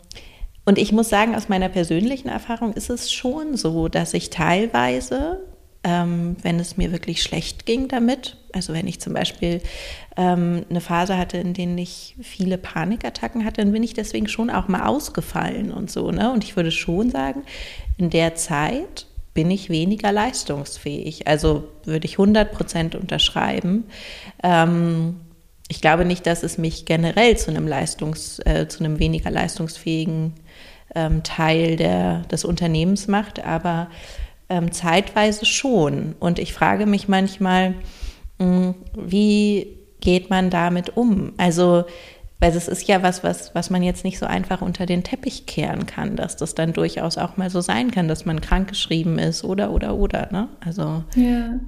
und ich muss sagen, aus meiner persönlichen Erfahrung ist es schon so, dass ich teilweise ähm, wenn es mir wirklich schlecht ging damit. Also wenn ich zum Beispiel ähm, eine Phase hatte, in der ich viele Panikattacken hatte, dann bin ich deswegen schon auch mal ausgefallen und so. Ne? Und ich würde schon sagen, in der Zeit bin ich weniger leistungsfähig. Also würde ich 100 Prozent unterschreiben. Ähm, ich glaube nicht, dass es mich generell zu einem Leistungs, äh, zu einem weniger leistungsfähigen ähm, Teil der, des Unternehmens macht, aber ähm, zeitweise schon. Und ich frage mich manchmal, mh, hm, wie geht man damit um? Also, weil es ist ja was, was, was man jetzt nicht so einfach unter den Teppich kehren kann, dass das dann durchaus auch mal so sein kann, dass man krankgeschrieben ist oder, oder, oder, ne? Also. Ja.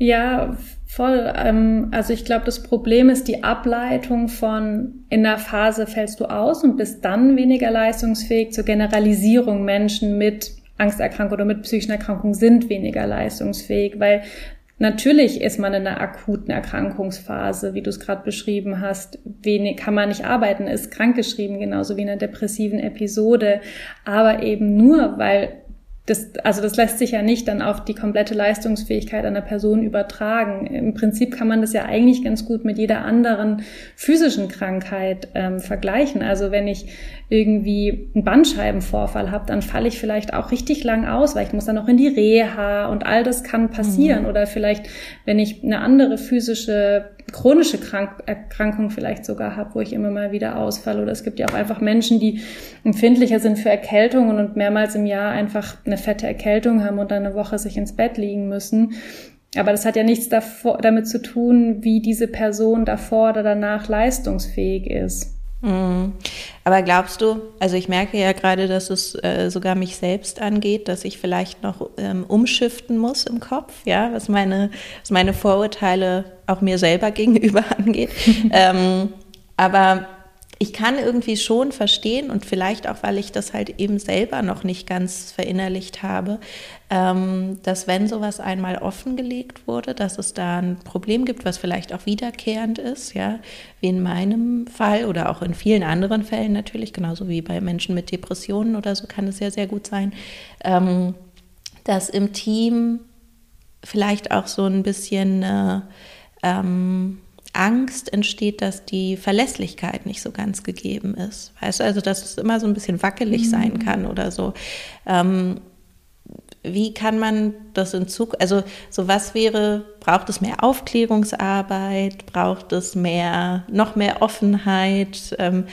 Ja, voll. Ähm, also ich glaube, das Problem ist die Ableitung von in der Phase fällst du aus und bist dann weniger leistungsfähig zur Generalisierung Menschen mit Angsterkrankung oder mit psychischen Erkrankungen sind weniger leistungsfähig, weil Natürlich ist man in einer akuten Erkrankungsphase, wie du es gerade beschrieben hast. Wenig kann man nicht arbeiten, ist krankgeschrieben, genauso wie in einer depressiven Episode. Aber eben nur, weil das, also das lässt sich ja nicht dann auf die komplette Leistungsfähigkeit einer Person übertragen. Im Prinzip kann man das ja eigentlich ganz gut mit jeder anderen physischen Krankheit ähm, vergleichen. Also wenn ich irgendwie einen Bandscheibenvorfall habe, dann falle ich vielleicht auch richtig lang aus, weil ich muss dann noch in die Reha und all das kann passieren. Mhm. Oder vielleicht, wenn ich eine andere physische chronische Krank Erkrankung vielleicht sogar habe, wo ich immer mal wieder ausfalle. Oder es gibt ja auch einfach Menschen, die empfindlicher sind für Erkältungen und mehrmals im Jahr einfach eine fette Erkältung haben und dann eine Woche sich ins Bett liegen müssen. Aber das hat ja nichts davor, damit zu tun, wie diese Person davor oder danach leistungsfähig ist. Mhm. Aber glaubst du, also ich merke ja gerade, dass es äh, sogar mich selbst angeht, dass ich vielleicht noch ähm, umschiften muss im Kopf, ja, was meine, was meine Vorurteile auch mir selber gegenüber angeht. ähm, aber ich kann irgendwie schon verstehen und vielleicht auch, weil ich das halt eben selber noch nicht ganz verinnerlicht habe, dass wenn sowas einmal offengelegt wurde, dass es da ein Problem gibt, was vielleicht auch wiederkehrend ist, ja, wie in meinem Fall oder auch in vielen anderen Fällen natürlich, genauso wie bei Menschen mit Depressionen oder so kann es ja sehr gut sein, ähm, dass im Team vielleicht auch so ein bisschen äh, ähm, Angst entsteht, dass die Verlässlichkeit nicht so ganz gegeben ist. Weißt du, also dass es immer so ein bisschen wackelig mhm. sein kann oder so. Ähm, wie kann man das in Zukunft, also so was wäre, braucht es mehr Aufklärungsarbeit, braucht es mehr, noch mehr Offenheit, ähm,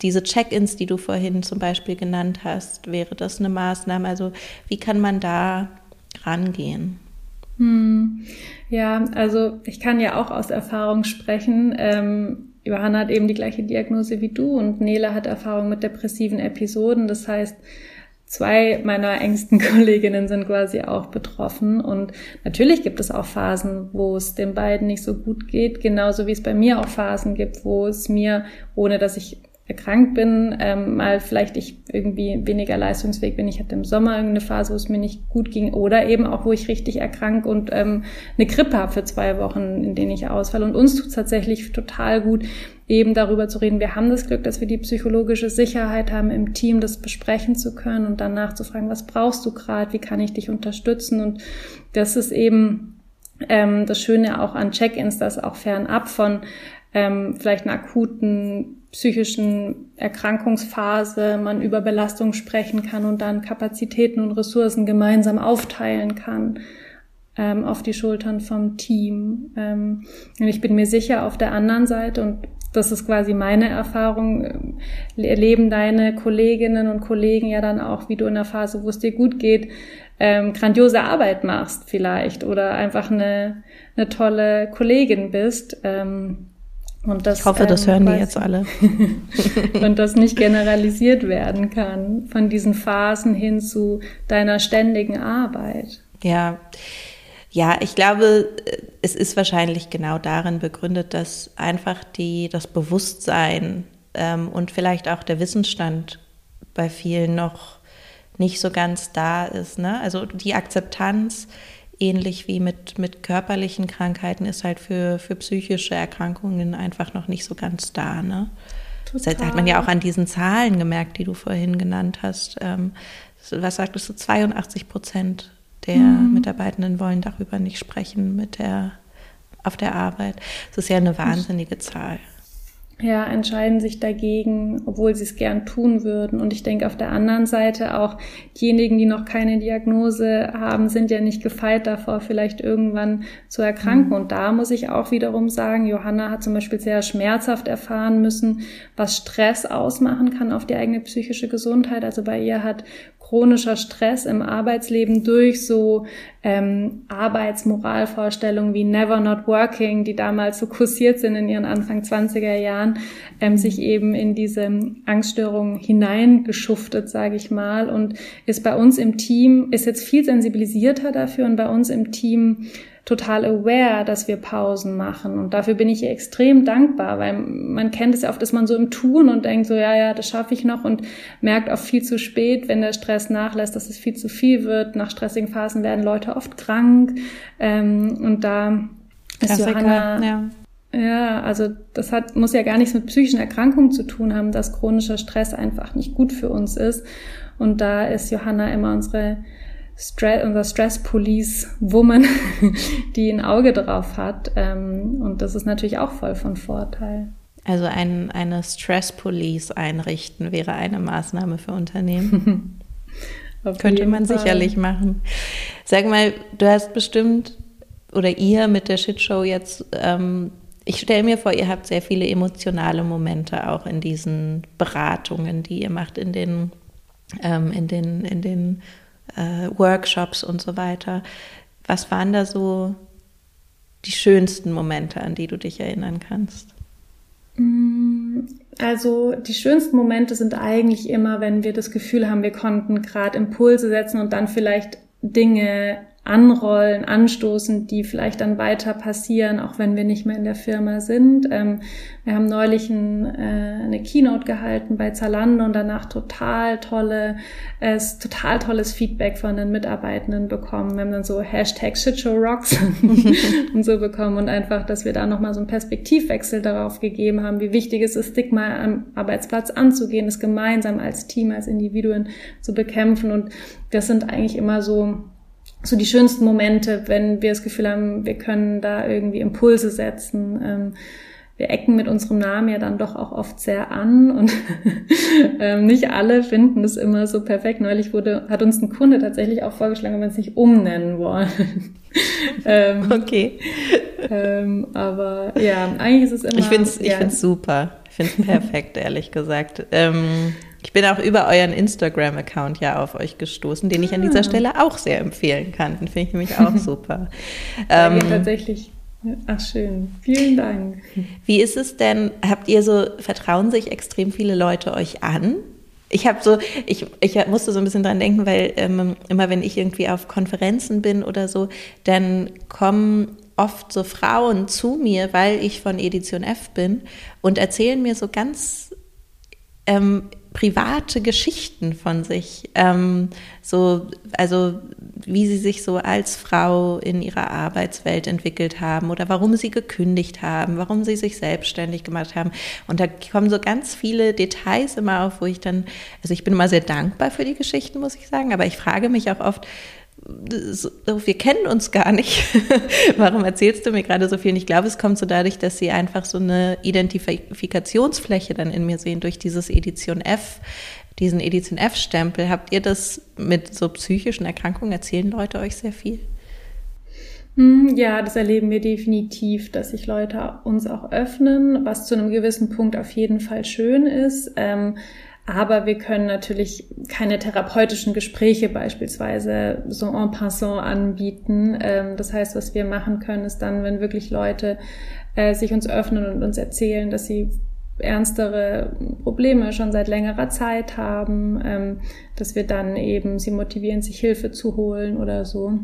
diese Check-ins, die du vorhin zum Beispiel genannt hast, wäre das eine Maßnahme? Also wie kann man da rangehen? Hm. Ja, also ich kann ja auch aus Erfahrung sprechen. Ähm, Johanna hat eben die gleiche Diagnose wie du und Nele hat Erfahrung mit depressiven Episoden. Das heißt, zwei meiner engsten Kolleginnen sind quasi auch betroffen. Und natürlich gibt es auch Phasen, wo es den beiden nicht so gut geht, genauso wie es bei mir auch Phasen gibt, wo es mir, ohne dass ich erkrankt bin, ähm, mal vielleicht ich irgendwie weniger leistungsfähig bin. Ich hatte im Sommer irgendeine Phase, wo es mir nicht gut ging oder eben auch, wo ich richtig erkrank und ähm, eine Grippe habe für zwei Wochen, in denen ich ausfalle. Und uns tut tatsächlich total gut, eben darüber zu reden. Wir haben das Glück, dass wir die psychologische Sicherheit haben, im Team das besprechen zu können und danach zu fragen, was brauchst du gerade, wie kann ich dich unterstützen? Und das ist eben ähm, das Schöne auch an Check-ins, dass auch fernab von ähm, vielleicht einer akuten psychischen Erkrankungsphase man über Belastung sprechen kann und dann Kapazitäten und Ressourcen gemeinsam aufteilen kann ähm, auf die Schultern vom Team. Ähm, und ich bin mir sicher, auf der anderen Seite, und das ist quasi meine Erfahrung, erleben deine Kolleginnen und Kollegen ja dann auch, wie du in der Phase, wo es dir gut geht, ähm, grandiose Arbeit machst vielleicht oder einfach eine, eine tolle Kollegin bist. Ähm, und das, ich hoffe, das ähm, hören die jetzt alle. und das nicht generalisiert werden kann von diesen Phasen hin zu deiner ständigen Arbeit. Ja, ja, ich glaube, es ist wahrscheinlich genau darin begründet, dass einfach die, das Bewusstsein ähm, und vielleicht auch der Wissensstand bei vielen noch nicht so ganz da ist. Ne? Also die Akzeptanz ähnlich wie mit, mit körperlichen Krankheiten ist halt für, für psychische Erkrankungen einfach noch nicht so ganz da. Ne? Das hat man ja auch an diesen Zahlen gemerkt, die du vorhin genannt hast. Ähm, was sagtest du, 82 Prozent der mhm. Mitarbeitenden wollen darüber nicht sprechen mit der, auf der Arbeit. Das ist ja eine wahnsinnige Zahl ja, entscheiden sich dagegen, obwohl sie es gern tun würden. Und ich denke auf der anderen Seite auch diejenigen, die noch keine Diagnose haben, sind ja nicht gefeit davor, vielleicht irgendwann zu erkranken. Mhm. Und da muss ich auch wiederum sagen, Johanna hat zum Beispiel sehr schmerzhaft erfahren müssen, was Stress ausmachen kann auf die eigene psychische Gesundheit. Also bei ihr hat chronischer Stress im Arbeitsleben durch so ähm, Arbeitsmoralvorstellungen wie Never Not Working, die damals so kursiert sind in ihren Anfang 20er Jahren, ähm, sich eben in diese Angststörungen hineingeschuftet, sage ich mal, und ist bei uns im Team, ist jetzt viel sensibilisierter dafür und bei uns im Team total aware, dass wir Pausen machen. Und dafür bin ich ihr extrem dankbar, weil man kennt es ja oft, dass man so im Tun und denkt so, ja, ja, das schaffe ich noch und merkt auch viel zu spät, wenn der Stress nachlässt, dass es viel zu viel wird. Nach stressigen Phasen werden Leute oft krank. Ähm, und da ist Johanna, ja. Ja, also das hat, muss ja gar nichts mit psychischen Erkrankungen zu tun haben, dass chronischer Stress einfach nicht gut für uns ist. Und da ist Johanna immer unsere Stress, unser Stress Police Woman, die ein Auge drauf hat. Ähm, und das ist natürlich auch voll von Vorteil. Also ein, eine Stress Police einrichten wäre eine Maßnahme für Unternehmen. Könnte man Fall. sicherlich machen. Sag mal, du hast bestimmt oder ihr mit der Shitshow jetzt, ähm, ich stelle mir vor, ihr habt sehr viele emotionale Momente auch in diesen Beratungen, die ihr macht, in den, ähm, in den, in den äh, Workshops und so weiter. Was waren da so die schönsten Momente, an die du dich erinnern kannst? Mm, also die schönsten Momente sind eigentlich immer, wenn wir das Gefühl haben, wir konnten gerade Impulse setzen und dann vielleicht Dinge anrollen, anstoßen, die vielleicht dann weiter passieren, auch wenn wir nicht mehr in der Firma sind. Ähm, wir haben neulich ein, äh, eine Keynote gehalten bei Zalando und danach total tolle, äh, total tolles Feedback von den Mitarbeitenden bekommen. Wir haben dann so Hashtag ShitshowRocks und so bekommen und einfach, dass wir da nochmal so einen Perspektivwechsel darauf gegeben haben, wie wichtig es ist, Stigma am Arbeitsplatz anzugehen, es gemeinsam als Team, als Individuen zu bekämpfen und das sind eigentlich immer so so die schönsten Momente, wenn wir das Gefühl haben, wir können da irgendwie Impulse setzen. Ähm, wir ecken mit unserem Namen ja dann doch auch oft sehr an und ähm, nicht alle finden es immer so perfekt. Neulich wurde, hat uns ein Kunde tatsächlich auch vorgeschlagen, wenn wir es nicht umnennen wollen. ähm, okay. Ähm, aber ja, eigentlich ist es immer. Ich finde es ja. super. Ich finde es perfekt, ehrlich gesagt. Ähm, ich bin auch über euren Instagram-Account ja auf euch gestoßen, den ich an dieser ah. Stelle auch sehr empfehlen kann. Den finde ich nämlich auch super. ähm, tatsächlich. Ach schön, vielen Dank. Wie ist es denn, habt ihr so, vertrauen sich extrem viele Leute euch an? Ich habe so, ich, ich musste so ein bisschen dran denken, weil ähm, immer wenn ich irgendwie auf Konferenzen bin oder so, dann kommen oft so Frauen zu mir, weil ich von Edition F bin und erzählen mir so ganz ähm, private Geschichten von sich. Ähm, so, also wie sie sich so als Frau in ihrer Arbeitswelt entwickelt haben oder warum sie gekündigt haben, warum sie sich selbstständig gemacht haben. Und da kommen so ganz viele Details immer auf, wo ich dann, also ich bin immer sehr dankbar für die Geschichten, muss ich sagen, aber ich frage mich auch oft, wir kennen uns gar nicht. Warum erzählst du mir gerade so viel? Und ich glaube, es kommt so dadurch, dass sie einfach so eine Identifikationsfläche dann in mir sehen durch dieses Edition F, diesen Edition F-Stempel. Habt ihr das mit so psychischen Erkrankungen? Erzählen Leute euch sehr viel? Hm, ja, das erleben wir definitiv, dass sich Leute uns auch öffnen, was zu einem gewissen Punkt auf jeden Fall schön ist. Ähm, aber wir können natürlich keine therapeutischen Gespräche beispielsweise so en passant anbieten. Ähm, das heißt, was wir machen können, ist dann, wenn wirklich Leute äh, sich uns öffnen und uns erzählen, dass sie ernstere Probleme schon seit längerer Zeit haben, ähm, dass wir dann eben sie motivieren, sich Hilfe zu holen oder so.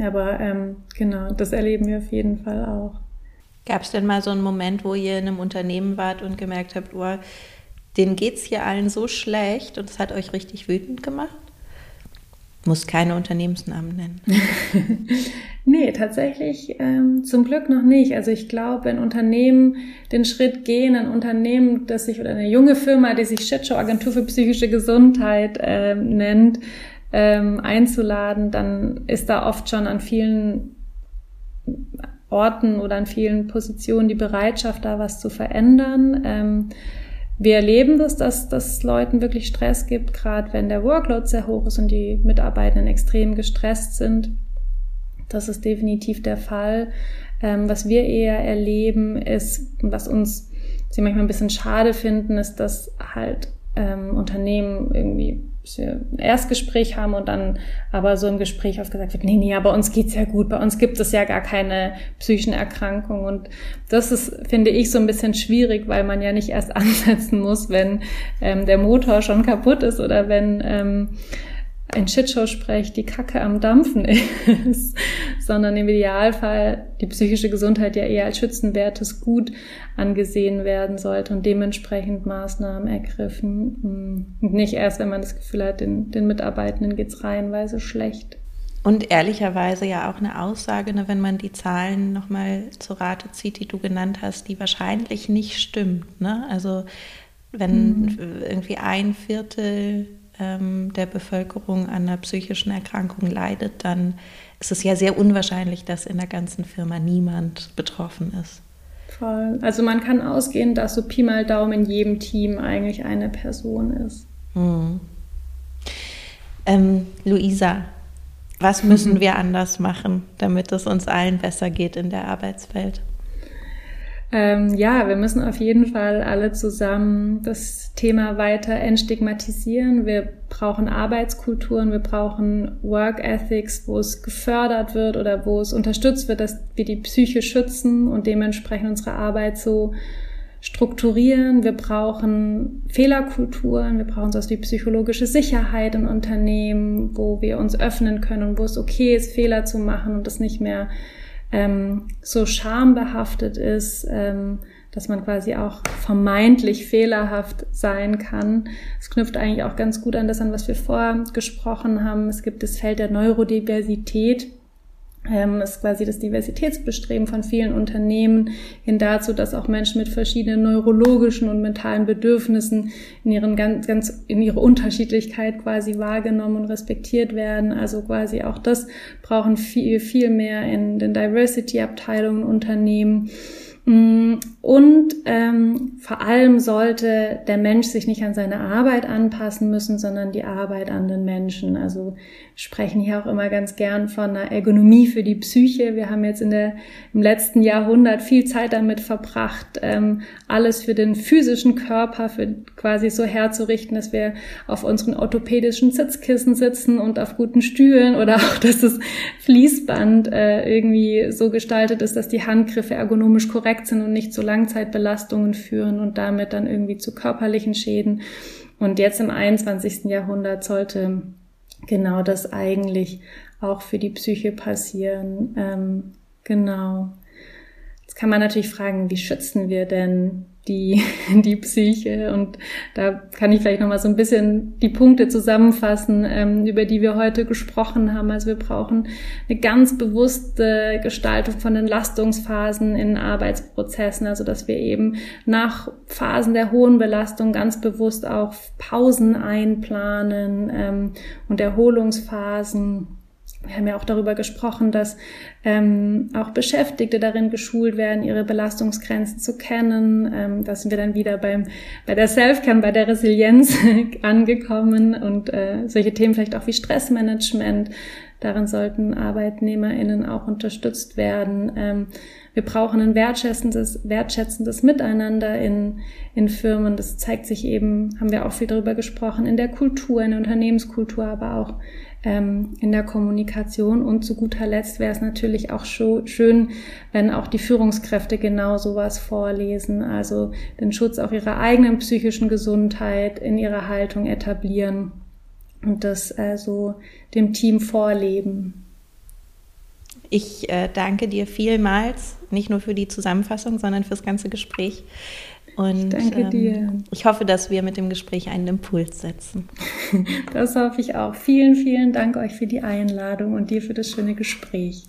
Aber ähm, genau, das erleben wir auf jeden Fall auch. Gab es denn mal so einen Moment, wo ihr in einem Unternehmen wart und gemerkt habt, oh, denen geht es hier allen so schlecht und es hat euch richtig wütend gemacht? Muss keine Unternehmensnamen nennen. nee, tatsächlich ähm, zum Glück noch nicht. Also ich glaube, wenn Unternehmen den Schritt gehen, ein Unternehmen, das sich oder eine junge Firma, die sich Shitshow Agentur für psychische Gesundheit ähm, nennt, ähm, einzuladen, dann ist da oft schon an vielen Orten oder an vielen Positionen die Bereitschaft da, was zu verändern. Ähm, wir erleben das, dass das Leuten wirklich Stress gibt, gerade wenn der Workload sehr hoch ist und die Mitarbeitenden extrem gestresst sind. Das ist definitiv der Fall. Ähm, was wir eher erleben ist, was uns sie manchmal ein bisschen schade finden, ist, dass halt ähm, Unternehmen irgendwie ein Erstgespräch haben und dann aber so im Gespräch oft gesagt wird, nee, nee, bei uns geht's ja gut, bei uns gibt es ja gar keine psychischen Erkrankungen. Und das ist, finde ich, so ein bisschen schwierig, weil man ja nicht erst ansetzen muss, wenn ähm, der Motor schon kaputt ist oder wenn ähm, ein Shitshow-Sprech die Kacke am Dampfen ist, sondern im Idealfall die psychische Gesundheit ja eher als schützenwertes Gut angesehen werden sollte und dementsprechend Maßnahmen ergriffen. Und nicht erst, wenn man das Gefühl hat, den, den Mitarbeitenden geht's reihenweise schlecht. Und ehrlicherweise ja auch eine Aussage, ne, wenn man die Zahlen nochmal zur Rate zieht, die du genannt hast, die wahrscheinlich nicht stimmt. Ne? Also wenn mhm. irgendwie ein Viertel ähm, der Bevölkerung an einer psychischen Erkrankung leidet, dann ist es ja sehr unwahrscheinlich, dass in der ganzen Firma niemand betroffen ist. Voll. Also man kann ausgehen, dass so Pi mal Daumen in jedem Team eigentlich eine Person ist. Hm. Ähm, Luisa, was müssen wir anders machen, damit es uns allen besser geht in der Arbeitswelt? Ähm, ja, wir müssen auf jeden Fall alle zusammen das Thema weiter entstigmatisieren. Wir brauchen Arbeitskulturen, wir brauchen Work Ethics, wo es gefördert wird oder wo es unterstützt wird, dass wir die Psyche schützen und dementsprechend unsere Arbeit so strukturieren. Wir brauchen Fehlerkulturen, wir brauchen sowas wie psychologische Sicherheit in Unternehmen, wo wir uns öffnen können und wo es okay ist, Fehler zu machen und das nicht mehr ähm, so schambehaftet ist, ähm, dass man quasi auch vermeintlich fehlerhaft sein kann. Es knüpft eigentlich auch ganz gut an das an, was wir vorher gesprochen haben. Es gibt das Feld der Neurodiversität ähm, ist quasi das Diversitätsbestreben von vielen Unternehmen hin dazu, dass auch Menschen mit verschiedenen neurologischen und mentalen Bedürfnissen in ihren ganz, ganz, in ihre Unterschiedlichkeit quasi wahrgenommen und respektiert werden. Also quasi auch das brauchen viel, viel mehr in den Diversity-Abteilungen Unternehmen. Mm, und ähm, vor allem sollte der Mensch sich nicht an seine Arbeit anpassen müssen, sondern die Arbeit an den Menschen. Also sprechen hier auch immer ganz gern von einer Ergonomie für die Psyche. Wir haben jetzt in der, im letzten Jahrhundert viel Zeit damit verbracht, ähm, alles für den physischen Körper für quasi so herzurichten, dass wir auf unseren orthopädischen Sitzkissen sitzen und auf guten Stühlen oder auch, dass das Fließband äh, irgendwie so gestaltet ist, dass die Handgriffe ergonomisch korrekt sind und nicht zu Langzeitbelastungen führen und damit dann irgendwie zu körperlichen Schäden. Und jetzt im 21. Jahrhundert sollte genau das eigentlich auch für die Psyche passieren. Ähm, genau. Jetzt kann man natürlich fragen, wie schützen wir denn die, die Psyche. Und da kann ich vielleicht nochmal so ein bisschen die Punkte zusammenfassen, ähm, über die wir heute gesprochen haben. Also wir brauchen eine ganz bewusste Gestaltung von Entlastungsphasen in Arbeitsprozessen, also dass wir eben nach Phasen der hohen Belastung ganz bewusst auch Pausen einplanen ähm, und Erholungsphasen wir haben ja auch darüber gesprochen, dass ähm, auch Beschäftigte darin geschult werden, ihre Belastungsgrenzen zu kennen. Ähm, da sind wir dann wieder beim, bei der Self-Care, bei der Resilienz angekommen und äh, solche Themen vielleicht auch wie Stressmanagement. Darin sollten ArbeitnehmerInnen auch unterstützt werden. Ähm, wir brauchen ein wertschätzendes, wertschätzendes Miteinander in, in Firmen. Das zeigt sich eben, haben wir auch viel darüber gesprochen, in der Kultur, in der Unternehmenskultur, aber auch ähm, in der Kommunikation. Und zu guter Letzt wäre es natürlich auch schön, wenn auch die Führungskräfte genau sowas vorlesen, also den Schutz auch ihrer eigenen psychischen Gesundheit in ihrer Haltung etablieren und das also dem Team vorleben. Ich äh, danke dir vielmals, nicht nur für die Zusammenfassung, sondern fürs ganze Gespräch. Und ich danke ähm, dir. Ich hoffe, dass wir mit dem Gespräch einen Impuls setzen. Das hoffe ich auch. Vielen, vielen Dank euch für die Einladung und dir für das schöne Gespräch.